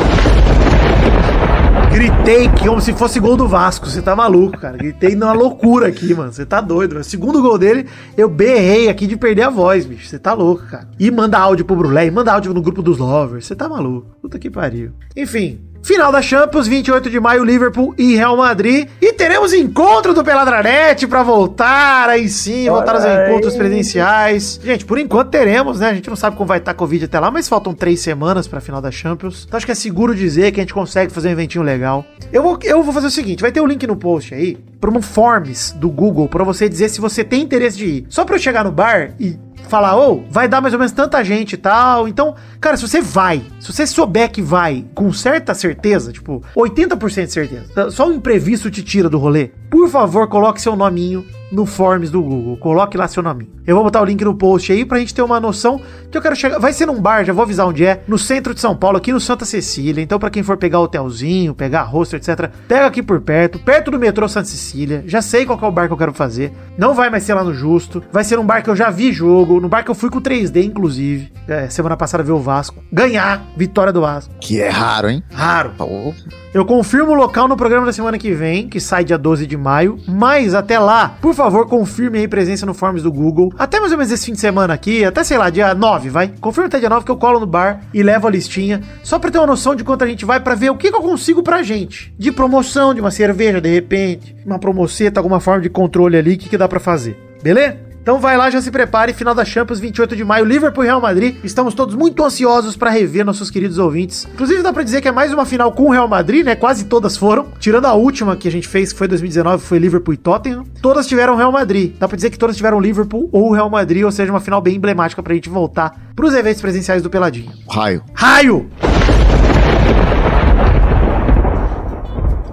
Gritei como se fosse gol do Vasco. Você tá maluco, cara. Gritei numa loucura aqui, mano. Você tá doido. O segundo gol dele, eu berrei aqui de perder a voz, bicho. Você tá louco, cara. E manda áudio pro Brulé, manda áudio no grupo dos lovers. Você tá maluco. Puta que pariu. Enfim. Final da Champions, 28 de maio, Liverpool e Real Madrid. E teremos encontro do Peladranete pra voltar aí sim, voltar aos Olha encontros presenciais. Gente, por enquanto teremos, né? A gente não sabe como vai estar a Covid até lá, mas faltam três semanas pra final da Champions. Então acho que é seguro dizer que a gente consegue fazer um eventinho legal. Eu vou, eu vou fazer o seguinte: vai ter o link no post aí, para um Forms do Google, pra você dizer se você tem interesse de ir. Só pra eu chegar no bar e falar, ô, vai dar mais ou menos tanta gente e tal. Então, cara, se você vai, se você souber que vai com certa certeza, tipo, 80% de certeza, só o imprevisto te tira do rolê, por favor, coloque seu nominho no Forms do Google. Coloque lá seu nominho. Eu vou botar o link no post aí pra gente ter uma noção que eu quero chegar. Vai ser num bar, já vou avisar onde é, no centro de São Paulo, aqui no Santa Cecília. Então, pra quem for pegar hotelzinho, pegar hostel, etc., pega aqui por perto, perto do metrô Santa Cecília. Já sei qual que é o bar que eu quero fazer. Não vai mais ser lá no Justo. Vai ser num bar que eu já vi jogo, no bar que eu fui com 3D, inclusive. É, semana passada ver o Vasco. Ganhar, vitória do Vasco. Que é raro, hein? Raro. Pô, Eu confirmo o local no programa da semana que vem, que sai dia 12 de maio. Mas até lá, por favor, confirme aí presença no Forms do Google. Até mais ou menos esse fim de semana aqui, até sei lá, dia 9, vai. Confirma até dia 9 que eu colo no bar e levo a listinha. Só pra ter uma noção de quanto a gente vai, pra ver o que, que eu consigo pra gente. De promoção, de uma cerveja, de repente, uma promoceta, alguma forma de controle ali, o que, que dá pra fazer. Beleza? Então vai lá, já se prepare. Final da Champions, 28 de maio, Liverpool e Real Madrid. Estamos todos muito ansiosos para rever nossos queridos ouvintes. Inclusive, dá para dizer que é mais uma final com o Real Madrid, né? Quase todas foram. Tirando a última que a gente fez, que foi 2019, foi Liverpool e Tottenham. Todas tiveram Real Madrid. Dá para dizer que todas tiveram Liverpool ou Real Madrid, ou seja, uma final bem emblemática pra gente voltar pros eventos presenciais do Peladinho. Raio. Raio!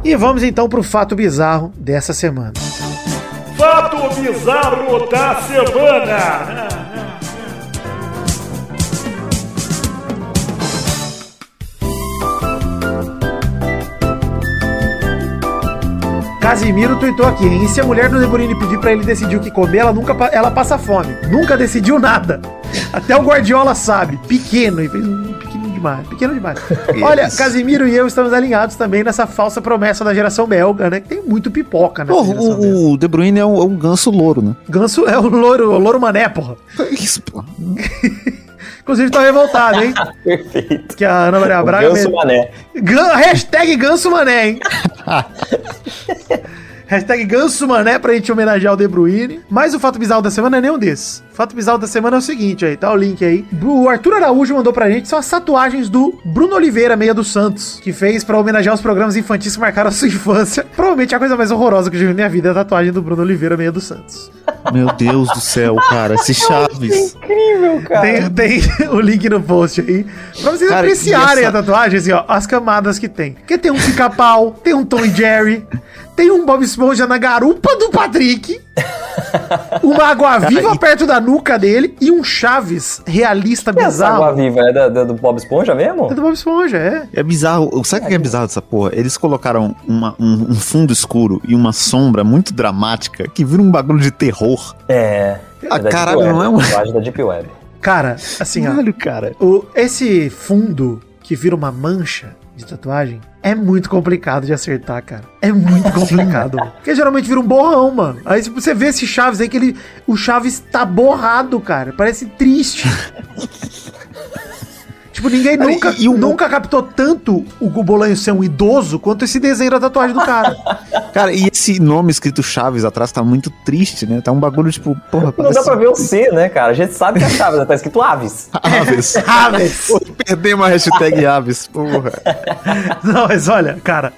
E vamos então pro fato bizarro dessa semana. Fato bizarro da semana. Casimiro tweetou aqui, hein? E se a mulher do Deborini pedir pra ele decidir o que comer, ela nunca ela passa fome. Nunca decidiu nada. Até o Guardiola sabe. Pequeno. E fez um demais. Pequeno demais. Olha, Casimiro e eu estamos alinhados também nessa falsa promessa da geração belga, né? Que tem muito pipoca geração belga. o, o De Bruyne é um, é um ganso louro, né? Ganso é o louro, o louro mané, porra. Isso, pô. Inclusive tá revoltado, hein? Perfeito. Que a Ana Maria O Braga... Ganso me- Mané. Gan- hashtag Ganso Mané, hein? Hashtag Ganso Mané pra gente homenagear o De Bruyne. Mas o fato bizarro da semana é nenhum desses. O fato bizarro da semana é o seguinte aí, tá o link aí. O Arthur Araújo mandou pra gente são as tatuagens do Bruno Oliveira, meia dos Santos, que fez pra homenagear os programas infantis que marcaram a sua infância. Provavelmente a coisa mais horrorosa que eu já vi na minha vida é a tatuagem do Bruno Oliveira, meia dos Santos. Meu Deus do céu, cara. Esse Chaves. Incrível, cara. Tem, tem o link no post aí. Pra vocês Cara, apreciarem essa- a tatuagem, assim, ó, as camadas que tem. Porque tem um pica-pau, tem um Tom e Jerry, tem um Bob Esponja na garupa do Patrick, uma água-viva perto da nuca dele e um Chaves realista Essa água bizarro. viva é da, da- do Bob Esponja mesmo? É do Bob Esponja, é. É bizarro. Sabe o que é bizarro dessa porra? Eles colocaram uma- um, um fundo escuro e uma sombra muito dramática que vira um bagulho de terror. É. Ah, É caralho, Deep não é Web, um- tatuagem da Deep Web. Cara, assim, ó. Caralho, cara. O, esse fundo que vira uma mancha de tatuagem é muito complicado de acertar, cara. É muito complicado. Porque geralmente vira um borrão, mano. Aí você vê esse Chaves aí, que ele, o Chaves tá borrado, cara. Parece triste. tipo, ninguém Cara, nunca, e- e o- nunca captou tanto o Gubolanho ser um idoso quanto esse desenho da tatuagem do cara. Cara, e esse nome escrito Chaves atrás tá muito triste, né? Tá um bagulho tipo, porra, Não parece dá pra ver o C, né, cara? A gente sabe que a chave tá escrito Aves. Aves. Chaves! Pô, Perdemos a hashtag Aves, porra. Não, mas olha, cara.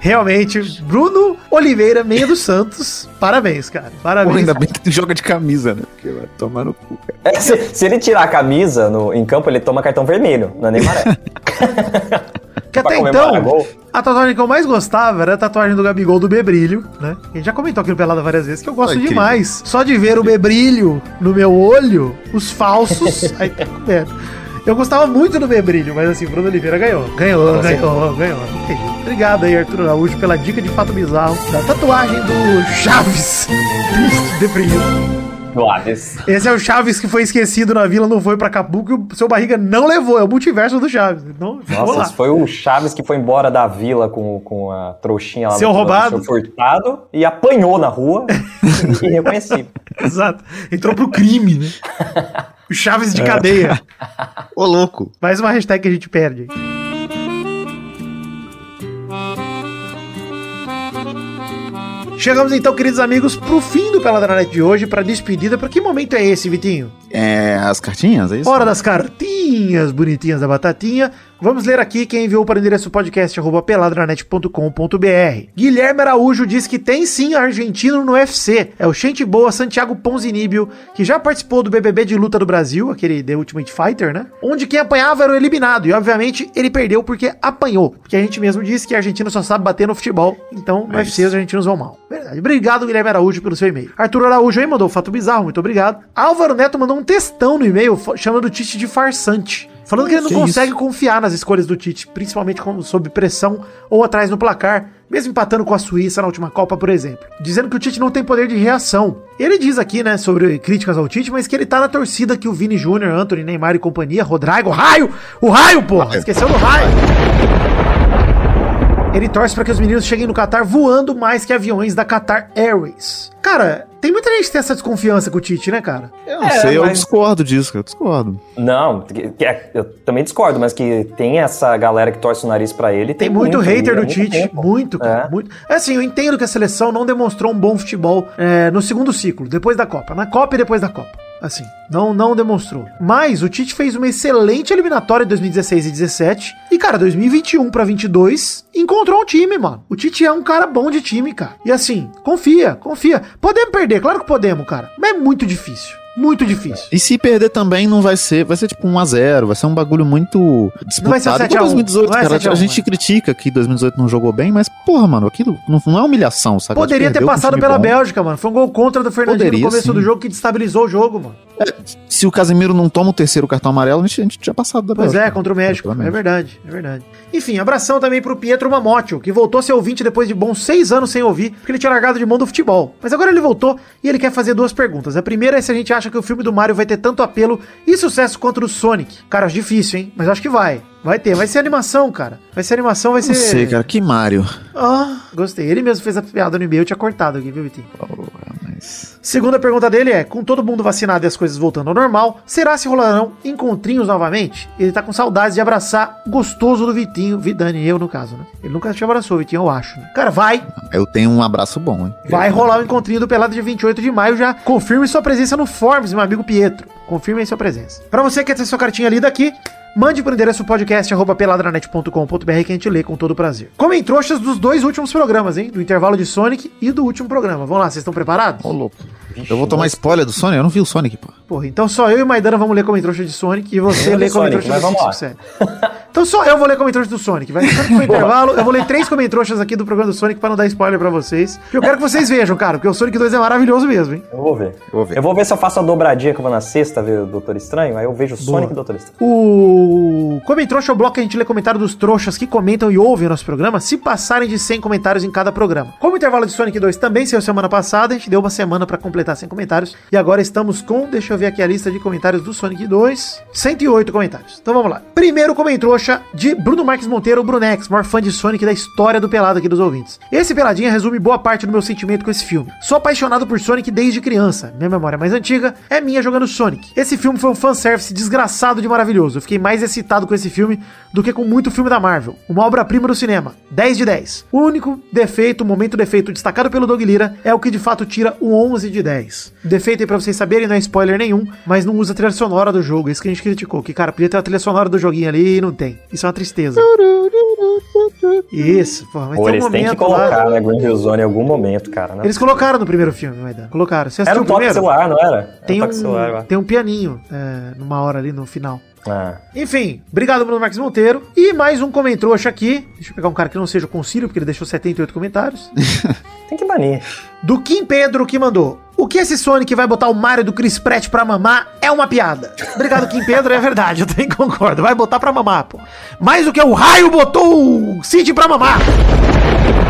Realmente, Bruno Oliveira, meia dos Santos. Parabéns, cara. Parabéns. Pô, ainda bem que tu joga de camisa, né? Porque vai tomar no cu, cara. É, se, se ele tirar a camisa no, em campo, ele toma cartão vermelho, não é nem amarelo. Que até então, a tatuagem que eu mais gostava era a tatuagem do Gabigol do Bebrilho, né? A gente já comentou aqui no Pelada várias vezes que eu gosto incrível. demais. Só de ver o Bebrilho no meu olho, os falsos, aí tá coberto. Eu gostava muito do Bebrilho, mas assim, Bruno Oliveira ganhou. Ganhou, Você- ganhou, ganhou. Jeito. Obrigado aí, Arthur Araújo, pela dica de fato bizarro da tatuagem do Chaves. Triste, deprimido. Esse é o Chaves que foi esquecido na vila, não foi pra Acapulco e o seu barriga não levou. É o multiverso do Chaves. Nossa, esse foi o Chaves que foi embora da vila com, com a trouxinha lá Seu no- no roubado. Seu furtado e apanhou na rua irreconhecível. Exato. Entrou pro crime, né? O Chaves de cadeia. Ô, louco. Mais uma hashtag que a gente perde. Chegamos então, queridos amigos, pro fim do Peladranet de hoje, pra despedida. Pra que momento é esse, Vitinho? É, as cartinhas, é isso? Hora das cartinhas bonitinhas da batatinha. Vamos ler aqui quem enviou para o endereço podcast arroba peladranet.com.br. Guilherme Araújo diz que tem sim argentino no UFC. É o gente boa Santiago Ponzinibio, que já participou do BBB de luta do Brasil, aquele The Ultimate Fighter, né? Onde quem apanhava era o eliminado. E obviamente ele perdeu porque apanhou. Porque a gente mesmo disse que argentino só sabe bater no futebol. Então no UFC os argentinos vão mal. Verdade. Obrigado, Guilherme Araújo, pelo seu e-mail. Arthur Araújo aí mandou um fato bizarro, muito obrigado. Álvaro Neto mandou um textão no e-mail chamando o Tite de farsante. Falando que ele não Que consegue confiar nas escolhas do Tite, principalmente com- sob pressão ou atrás no placar, mesmo empatando com a Suíça na última Copa, por exemplo. Dizendo que o Tite não tem poder de reação. Ele diz aqui, né, sobre críticas ao Tite, mas que ele tá na torcida que o Vini Júnior, Anthony, Neymar e companhia, Rodrigo, Raio! O Raio, porra! Esqueceu do Raio! Ele torce pra que os meninos cheguem no Qatar voando mais que aviões da Qatar Airways. Cara, tem muita gente que tem essa desconfiança com o Tite, né, cara? Eu não É, sei, eu mas- discordo disso, cara, eu discordo. Não, é- eu também discordo, mas que tem essa galera que torce o nariz pra ele. Tem muito hater e do muito Tite, muito, cara, É. muito. Assim, eu entendo que a seleção não demonstrou um bom futebol é, no segundo ciclo, depois da Copa. Na Copa e depois da Copa. Assim, não, não demonstrou. Mas o Tite fez uma excelente eliminatória em 2016 e 17. E, cara, 2021 pra 22, encontrou um time, mano. O Tite é um cara bom de time, cara. E assim, confia, confia. Podemos perder, claro que podemos, cara. Mas é muito difícil. Muito difícil. E se perder também não vai ser, vai ser tipo 1x0, vai ser um bagulho muito disputado. vai ser 7 a 1, Igual 2018, não é cara, 7 a 1, a gente né? critica que 2018 não jogou bem, mas porra, mano, aquilo não, não é humilhação, sabe? Poderia ter passado pela bom. Bélgica, mano. Foi um gol contra do Fernandinho Poderia, no começo sim. do jogo que destabilizou o jogo, mano. Se o Casemiro não toma o terceiro cartão amarelo, a gente, a gente tinha passado da Pois é, Bélgica. contra o México. É verdade, é verdade. Enfim, abração também pro Pietro Mamotio, que voltou a ser ouvinte depois de bons seis anos sem ouvir, porque ele tinha largado de mão do futebol. Mas agora ele voltou e ele quer fazer duas perguntas. A primeira é se a gente acha que o filme do Mario vai ter tanto apelo e sucesso quanto o Sonic. Cara, acho difícil, hein? Mas acho que vai. Vai ter, vai ser animação, cara. Vai ser animação, vai ser. Não sei, cara, que Mario. Ah, gostei. Ele mesmo fez a piada no e-mail, eu tinha cortado aqui, viu, Vitinho? Porra, mas... Segunda pergunta dele é: com todo mundo vacinado e as coisas voltando ao normal, será se rolarão encontrinhos novamente? Ele tá com saudades de abraçar o gostoso do Vitinho, Vidani, eu no caso, né? Ele nunca te abraçou, Vitinho, eu acho. Né? Cara, vai, Eu tenho um abraço bom, hein? vai rolar o encontrinho do Pelado dia 28 de maio. Já confirme sua presença no Forms, meu amigo Pietro. Confirme aí sua presença. Pra você que quer ter sua cartinha lida aqui, mande pro endereço podcast arroba peladranet.com.br que a gente lê com todo prazer. Comem trouxas dos dois últimos programas, hein? Do intervalo de Sonic e do último programa. Vamos lá, vocês estão preparados? Ô, louco. Eu vou tomar spoiler do Sonic? Eu não vi o Sonic, pô. Porra, então só eu e Maidana vamos ler como trouxa de Sonic e você Eu lê como Sonic, trouxa lá. 557. Então só eu vou ler trouxa do Sonic. Vai intervalo, eu vou ler três comentroxas aqui do programa do Sonic pra não dar spoiler pra vocês. Que eu quero que vocês vejam, cara, porque o Sonic 2 é maravilhoso mesmo, hein? Eu vou ver. vou ver. Eu vou ver se eu faço a dobradinha que eu vou na sexta ver o Doutor Estranho, aí eu vejo o Sonic e o Doutor Estranho. O Comentrouxa é o bloco que a gente lê comentário dos trouxas que comentam e ouvem o nosso programa, se passarem de 100 comentários em cada programa. Como o intervalo de Sonic 2 também saiu semana passada, a gente deu uma semana pra completar 100 comentários. E agora estamos com, deixa eu ver aqui a lista de comentários do Sonic 2, 108 comentários. Então vamos lá. Primeiro comentrouxa de Bruno Marques Monteiro, o Brunex, maior fã de Sonic da história do Pelado aqui dos ouvintes. Esse Peladinha resume boa parte do meu sentimento com esse filme. Sou apaixonado por Sonic desde criança. Minha memória mais antiga é minha jogando Sonic. Esse filme foi um fanservice desgraçado de maravilhoso. Eu fiquei mais excitado com esse filme do que com muito filme da Marvel. Uma obra-prima do cinema. 10 de 10. O único defeito, momento defeito destacado pelo Doug Lira é o que de fato tira o 11 de 10. Defeito aí pra vocês saberem, não é spoiler nenhum, mas não usa trilha sonora do jogo. Isso que a gente criticou. Que, cara, podia ter a trilha sonora do joguinho ali e não tem. Isso é uma tristeza. Isso, pô, mas Pô, tem um eles têm que colocar, lá. né, Green Hill Zone em algum momento, cara. Né? Eles colocaram no primeiro filme, Maidan. Colocaram. Você Era um toque primeiro? celular, não era? Era Tem um celular, eu um, acho. tem um pianinho é, numa hora ali no final. Ah. Enfim, obrigado, Bruno Marques Monteiro. E mais um comentrouxa aqui. Deixa eu pegar um cara que não seja o concílio, porque ele deixou 78 comentários. Tem que banir. Do Kim Pedro, que mandou. O que esse Sonic vai botar o Mario do Chris Pratt pra mamar é uma piada. Obrigado, Kim Pedro, é verdade, eu também concordo. Vai botar pra mamar, pô. Mais do que o raio botou o Cid pra mamar.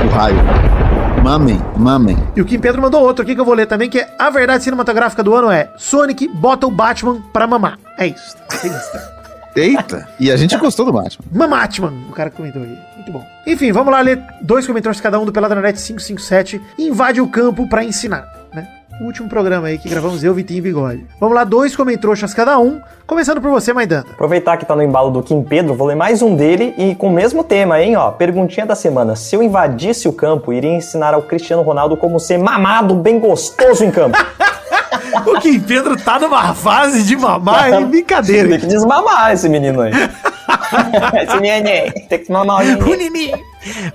O raio. Mamem, mamem. E o Kim Pedro mandou outro aqui que eu vou ler também, que é a verdade cinematográfica do ano é Sonic bota o Batman pra mamar. É isso. É isso. Eita. E a gente gostou do Batman. Mamatman, o cara que comentou aí. Muito bom. Enfim, vamos lá ler dois comentários cada um do Peladranet 557 e invade o campo pra ensinar? O último programa aí que gravamos eu, Vitinho e Bigode. Vamos lá, dois comentroxas cada um, começando por você, Maidana. Aproveitar que tá no embalo do Kim Pedro, vou ler mais um dele e com o mesmo tema, hein, ó. Perguntinha da semana. Se eu invadisse o campo, iria ensinar ao Cristiano Ronaldo como ser mamado bem gostoso em campo. O Kim Pedro tá numa fase de mamar, é brincadeira. Tem que desmamar esse menino aí. esse neném. Tem que mamar o neném.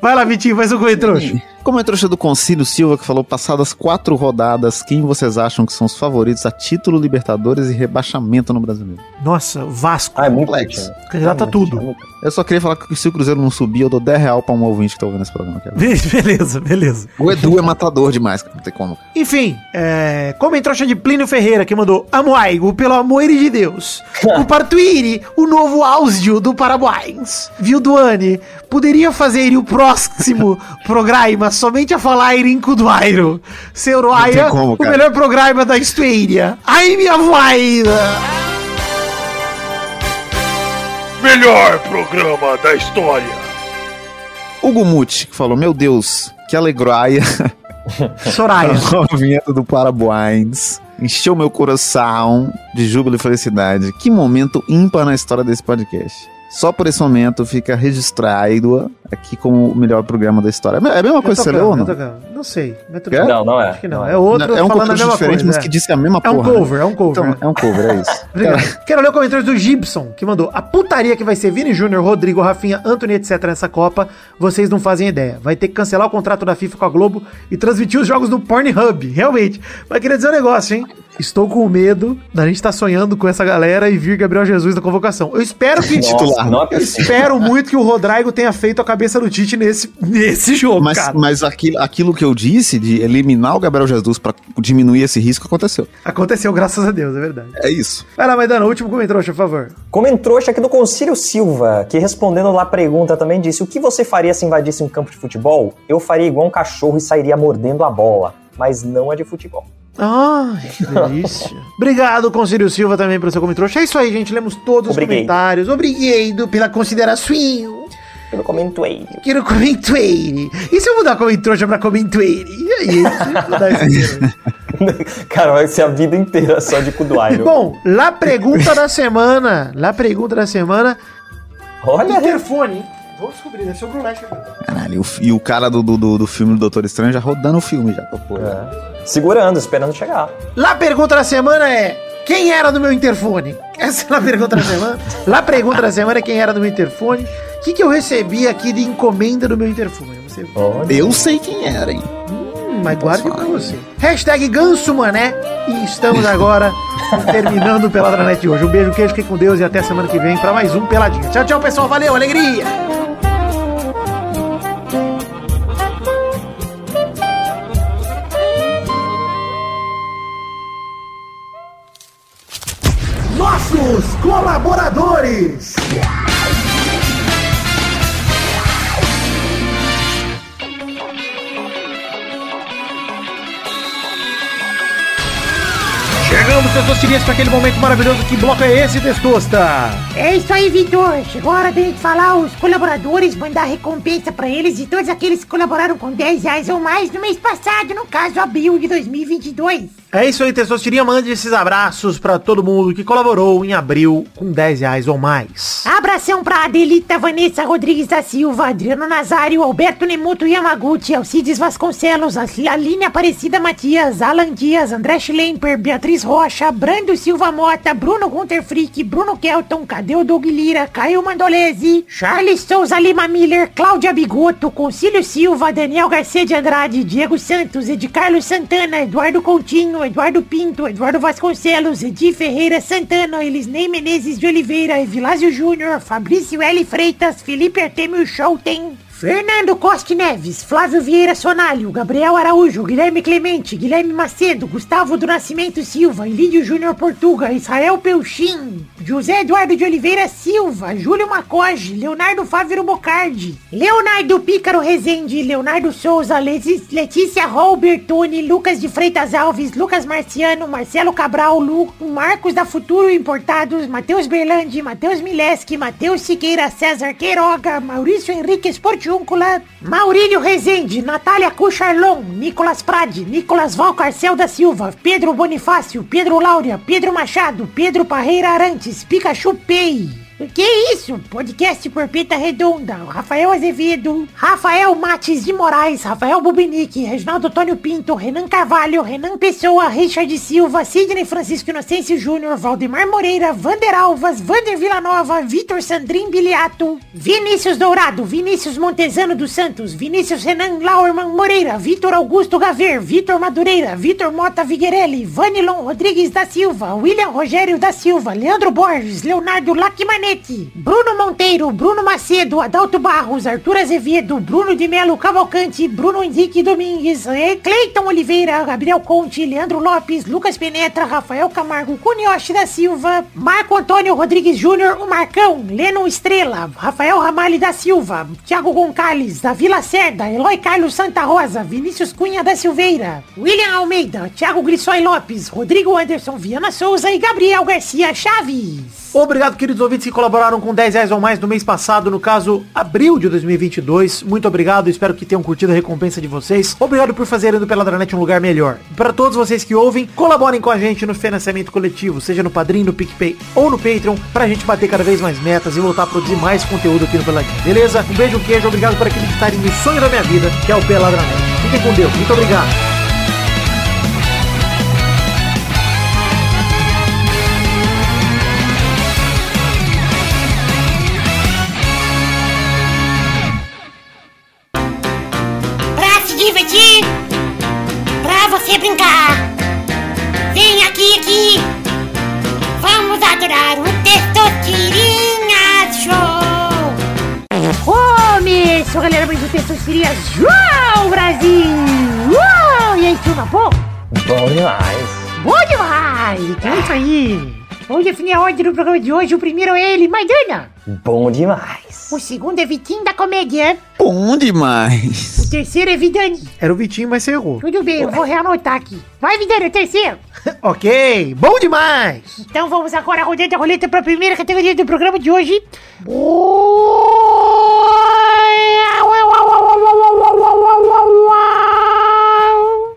Vai lá, Vitinho, faz o comentrouxa. Como é trouxa do Concílio Silva que falou, passadas quatro rodadas, quem vocês acham que são os favoritos a título Libertadores e rebaixamento no Brasileiro? Nossa, Vasco. Ah, é muito Complexo. difícil. Candidato a tudo. Eu só queria falar que se o Cruzeiro não subir, eu dou 10 real pra um ouvinte que tá ouvindo esse programa. Cara. Beleza, beleza. O Edu é matador demais. Não tem como. Enfim, é, comentroxa de Plínio Ferreira que mandou Amoaigo, pelo amor de Deus. Compartilhe o novo áudio do Paraguaians. Viu, Duane? Poderia fazer o próximo programa somente a falar em Cuduairo. Seu Roya, como, o melhor programa da história. Ai, minha voida! Melhor programa da história. Hugo Muti, que falou, meu Deus, que alegraia Soraya. a vinheta do Paraboines. Encheu meu coração de júbilo e felicidade. Que momento ímpar na história desse podcast. Só por esse momento fica registrado aqui como o melhor programa da história. É a mesma coisa que você leu ou não? Não sei. Bem. Não, não é. Acho que não. Não É é. outro é um falando a mesma diferente, coisa. mas é. que disse a mesma É um porra. né? cover, é um cover. Então, é um cover, é isso. Obrigado. Quero ler o comentário do Gibson, que mandou a putaria que vai ser Vini Júnior, Rodrigo, Rafinha, Anthony, etc. nessa Copa, vocês não fazem ideia. Vai ter que cancelar o contrato da FIFA com a Globo e transmitir os jogos no Pornhub, realmente. Mas queria dizer um negócio, hein? Estou com medo da gente estar sonhando com essa galera e vir Gabriel Jesus na convocação. Eu espero que... Nossa, não é espero muito que o Rodrigo tenha feito a cabeça do Tite nesse, nesse jogo, Mas, cara. mas aquilo, aquilo que eu disse de eliminar o Gabriel Jesus pra diminuir esse risco aconteceu. Aconteceu, graças a Deus, é verdade. É isso. Vai lá, Maidana, último comentário, por favor. Comentário aqui do Concílio Silva, que respondendo lá a pergunta também disse: O que você faria se invadisse um campo de futebol? Eu faria igual um cachorro e sairia mordendo a bola, mas não a de futebol. Ai, que delícia. Obrigado, Concílio Silva, também pelo seu comentário. É isso aí, gente. Lemos todos os Obriguei. comentários. Obrigado pela consideração. Eu comentário. Quero comentário. E se eu mudar comentário pra comentário? E aí? Cara, vai ser a vida inteira só de Kuduairo. Bom, lá pergunta da semana. Lá pergunta da semana. Olha, Interfone, hein? Vou descobrir, deve ser o Brunete. Caralho, e o, cara do, do, do, filme do Doutor Estranho já rodando o filme, já topou. É. segurando, esperando chegar. Lá pergunta da semana é: quem era do meu interfone? Essa é a pergunta da semana. Lá pergunta da semana é quem era do meu interfone. O que, que eu recebi aqui de encomenda do meu interfone? Você. Eu sei quem era, hein? Hum, mas guarde pra você. Hashtag Ganso Mané. E estamos agora terminando o Peladranet de hoje. Um beijo, queijo, fique com Deus e até semana que vem pra mais um Peladinho. Tchau, tchau, pessoal. Valeu, alegria! Nossos colaboradores! Chegamos, Testosterinhas, para aquele momento maravilhoso. Que bloco é esse, Testosta? É isso aí, Vitor. Chegou a hora da gente falar os colaboradores, mandar recompensa pra eles e todos aqueles que colaboraram com 10 reais ou mais no mês passado, no caso, abril de 2022. É isso aí, Testosterinha. Mande esses abraços para todo mundo que colaborou em abril com 10 reais ou mais. Abração pra Adelita Vanessa Rodrigues da Silva, Adriano Nazário, Alberto Nemuto Yamaguchi, Alcides Vasconcelos, Aline Aparecida Matias, Alan Dias, André Schlemper, Beatriz Rocha, Brando Silva Mota, Bruno Gunter Frick, Bruno Kelton, Cadeu Doug Lira, Caio Mandolese, Charles Souza Lima Miller, Cláudia Bigoto, Concílio Silva, Daniel Garcia de Andrade, Diego Santos, Ed Carlos Santana, Eduardo Coutinho, Eduardo Pinto, Eduardo Vasconcelos, Edi Ferreira Santana, Elisnei Menezes de Oliveira, Evilásio Júnior, Fabrício L. Freitas, Felipe Artemio Schouten, Fernando Costa Neves, Flávio Vieira Sonalho, Gabriel Araújo, Guilherme Clemente, Guilherme Macedo, Gustavo do Nascimento Silva, Lídio Júnior Portuga, Israel Peuchim, José Eduardo de Oliveira Silva, Júlio Macoge, Leonardo Fávero Bocardi, Leonardo Pícaro Rezende, Leonardo Souza, Letícia Robertoni, Lucas de Freitas Alves, Lucas Marciano, Marcelo Cabral, Lu, Marcos da Futuro Importados, Matheus Berlandi, Matheus Mileski, Matheus Siqueira, César Queiroga, Maurício Henrique Esportiúncula, Maurílio Rezende, Natália Cucharlon, Nicolas Prade, Nicolas Valcarcel da Silva, Pedro Bonifácio, Pedro Laura, Pedro Machado, Pedro Parreira Arantes, Pikachu Pay. Que isso? Podcast Porpeta Redonda, Rafael Azevedo, Rafael Mates de Moraes, Rafael Bubinique, Reginaldo Antônio Pinto, Renan Carvalho, Renan Pessoa, Richard Silva, Sidney Francisco Inocêncio Júnior, Valdemar Moreira, Vander Alvas, Vander Villanova, Vitor Sandrin Biliato, Vinícius Dourado, Vinícius Montezano dos Santos, Vinícius Renan Lauerman Moreira, Vitor Augusto Gaver, Vitor Madureira, Vitor Mota Viguerelli, Vanilon Rodrigues da Silva, William Rogério da Silva, Leandro Borges, Leonardo Lacmanetti, Bruno Monteiro, Bruno Macedo, Adalto Barros, Arthur Azevedo, Bruno de Melo Cavalcante, Bruno Henrique Domingues, eh, Cleiton Oliveira, Gabriel Conte, Leandro Lopes, Lucas Penetra, Rafael Camargo, Cunioche da Silva, Marco Antônio Rodrigues Júnior, o Marcão, Lennon Estrela, Rafael Ramalho da Silva, Thiago Gonçalves, da Vila Cerda, Eloy Carlos Santa Rosa, Vinícius Cunha da Silveira, William Almeida, Thiago Grissói Lopes, Rodrigo Anderson Viana Souza e Gabriel Garcia Chaves. Obrigado, queridos ouvintes que colaboraram com 10 reais ou mais no mês passado, no caso, abril de 2022. Muito obrigado, espero que tenham curtido a recompensa de vocês. Obrigado por fazerem do Peladranet um lugar melhor. Para todos vocês que ouvem, colaborem com a gente no financiamento coletivo, seja no Padrim, no PicPay ou no Patreon, pra gente bater cada vez mais metas e voltar a produzir mais conteúdo aqui no Peladinho. Beleza? Um beijo, um queijo, obrigado por acreditarem no sonho da minha vida, que é o Peladranet. Fiquem com Deus, muito obrigado. Testosterinha Show, Brasil. Uou, e aí, turma, bom? Bom demais. Bom demais. Então é isso aí. Vamos definir a ordem do programa de hoje. O primeiro é ele, Maidana. Bom demais. O segundo é Vitinho da Comédia. Bom demais. O terceiro é Vidani. Era o Vitinho, mas você errou. Tudo bem, eu vou reanotar aqui. Vai, Vidani, o terceiro. ok, bom demais. Então vamos agora rodando a roleta para a primeira categoria do programa de hoje.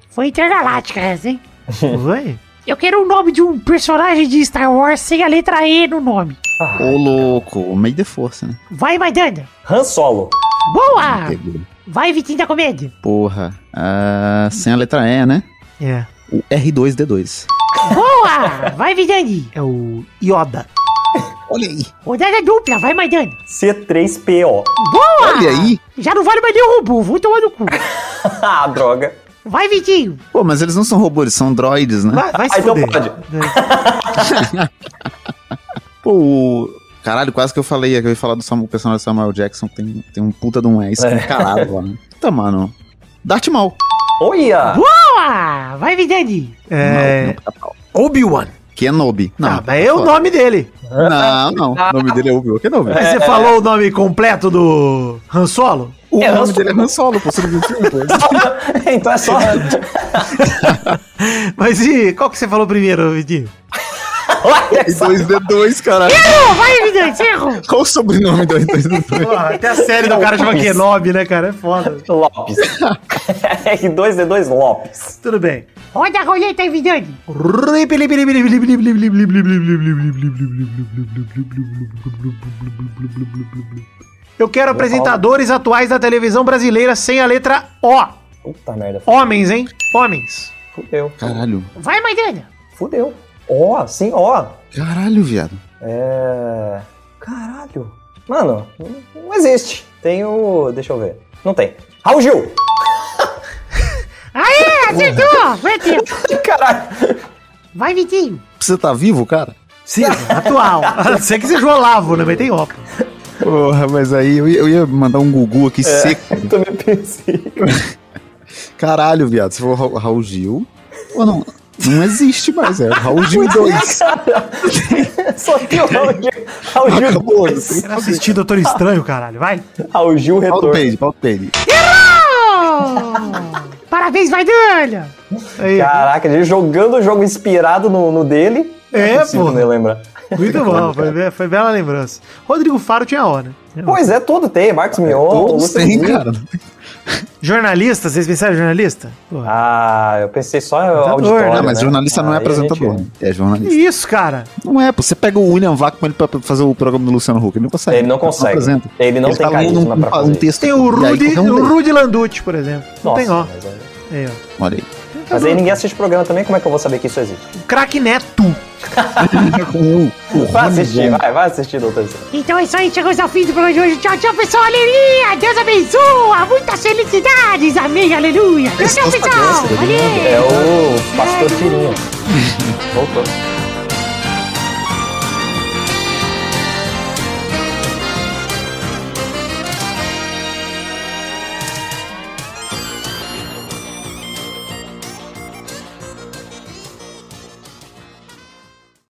Foi intergaláctica essa, hein? Oi? Eu quero o nome de um personagem de Star Wars sem a letra E no nome. Ô, louco. Meio de força, né? Vai, Maidana. Han Solo. Boa! Pegou. Vai, Vitinho da Comédia. Porra. Ah, sem a letra E, né? É. O R2D2. Boa! Vai, Vidani. É o Yoda. Olha aí. Rodada dupla, vai, Maidana. C3PO. Boa! Olha aí. Já não vale mais o robô, vou tomar no cu. ah, droga. Vai, Vitinho. Pô, mas eles não são robôs, eles são droids, né? Vai, vai se Ah, então pode. Pô, o- caralho, quase que eu falei, que eu ia falar do Samuel, personagem do Samuel Jackson, que tem, tem um puta de um S escancarado lá. né? Tá, mano. Darth Maul. Olha! Boa! Vai, Vidani. É. Obi-Wan. Kenobi. Não, Ah, mas é o nome dele. Não, não. O nome dele é Obi-Wan Kenobi. Mas você falou o nome completo do Han Solo? O É, nome dele é Han Solo, pô, você não viu o filme, pô. então é só. Mas e qual que você falou primeiro, Vidinho? Olha E só. 2D2, caralho. Errou, vai, você errou. Qual o sobrenome do R2D2? Porra, até a série do cara chama Kenobi, né, cara? É foda. Lopes. R2D2 Lopes. Tudo bem. Roda a roleta aí, Vidani. Eu quero apresentadores atuais da televisão brasileira sem a letra O. Puta merda. Homens, hein? Homens. Fudeu. Caralho. Vai, Maidana. Fudeu. Ó, sim, ó. Caralho, viado. É. Caralho. Mano, não- existe. Tem o. Deixa eu ver. Não tem. Raul Gil! Aê, acertou. Foi tempo. Caralho! Vai, Vitinho. Você tá vivo, cara? Sim, atual. Você que seja Olavo, né? Mas tem O. Porra, mas aí eu ia, eu ia mandar um Gugu aqui seco. Eu também pensei. Caralho, viado. Se for Ra- Raul Gil. Pô, não. Não existe mais, é. Raul Gil 2. Só tem o Raul Gil. Raul Gil Acabou. 2. Quero assistir Doutor Estranho, caralho. Vai. Raul Gil Paulo Retorno. Peide, Paulo Peide. Parabéns, Maidana. Aí. Caraca, ele jogando o jogo inspirado no, no dele. É, Não consigo pô. nem lembrar. Muito bom, foi, be- foi bela lembrança. Rodrigo Faro tinha O, né? Pois é, todo tem. Marcos Mion, Todos Gil. cara. Jornalista, vocês pensaram em jornalista? Porra. Ah, eu pensei só auditório. Não, mas né? jornalista não é Aí a gente- apresentador. né? É Que jornalista. isso, cara? Não é, pô. Você pega o William Vac pra ele pra fazer o programa do Luciano Huck. Ele não consegue. Ele não consegue. apresenta. Ele não tem tá carisma um, pra um fazer. texto. Tem o aí Rudy, um o. Rudy Landucci, por exemplo. Não Nossa, tem ó. Mas, aí- Aí, ó. Olha aí. Mas aí ninguém assiste o programa também, como é que eu vou saber que isso existe? O craque Neto. Vai assistir, vai, vai assistir, doutor. Então é isso aí, chegamos ao fim do programa de hoje. Tchau, tchau, pessoal. Aleluia. Deus abençoa. Muitas felicidades. Amém, aleluia. Tchau, tchau, pessoal. Valeu. É o Pastor Tirinho. Voltou.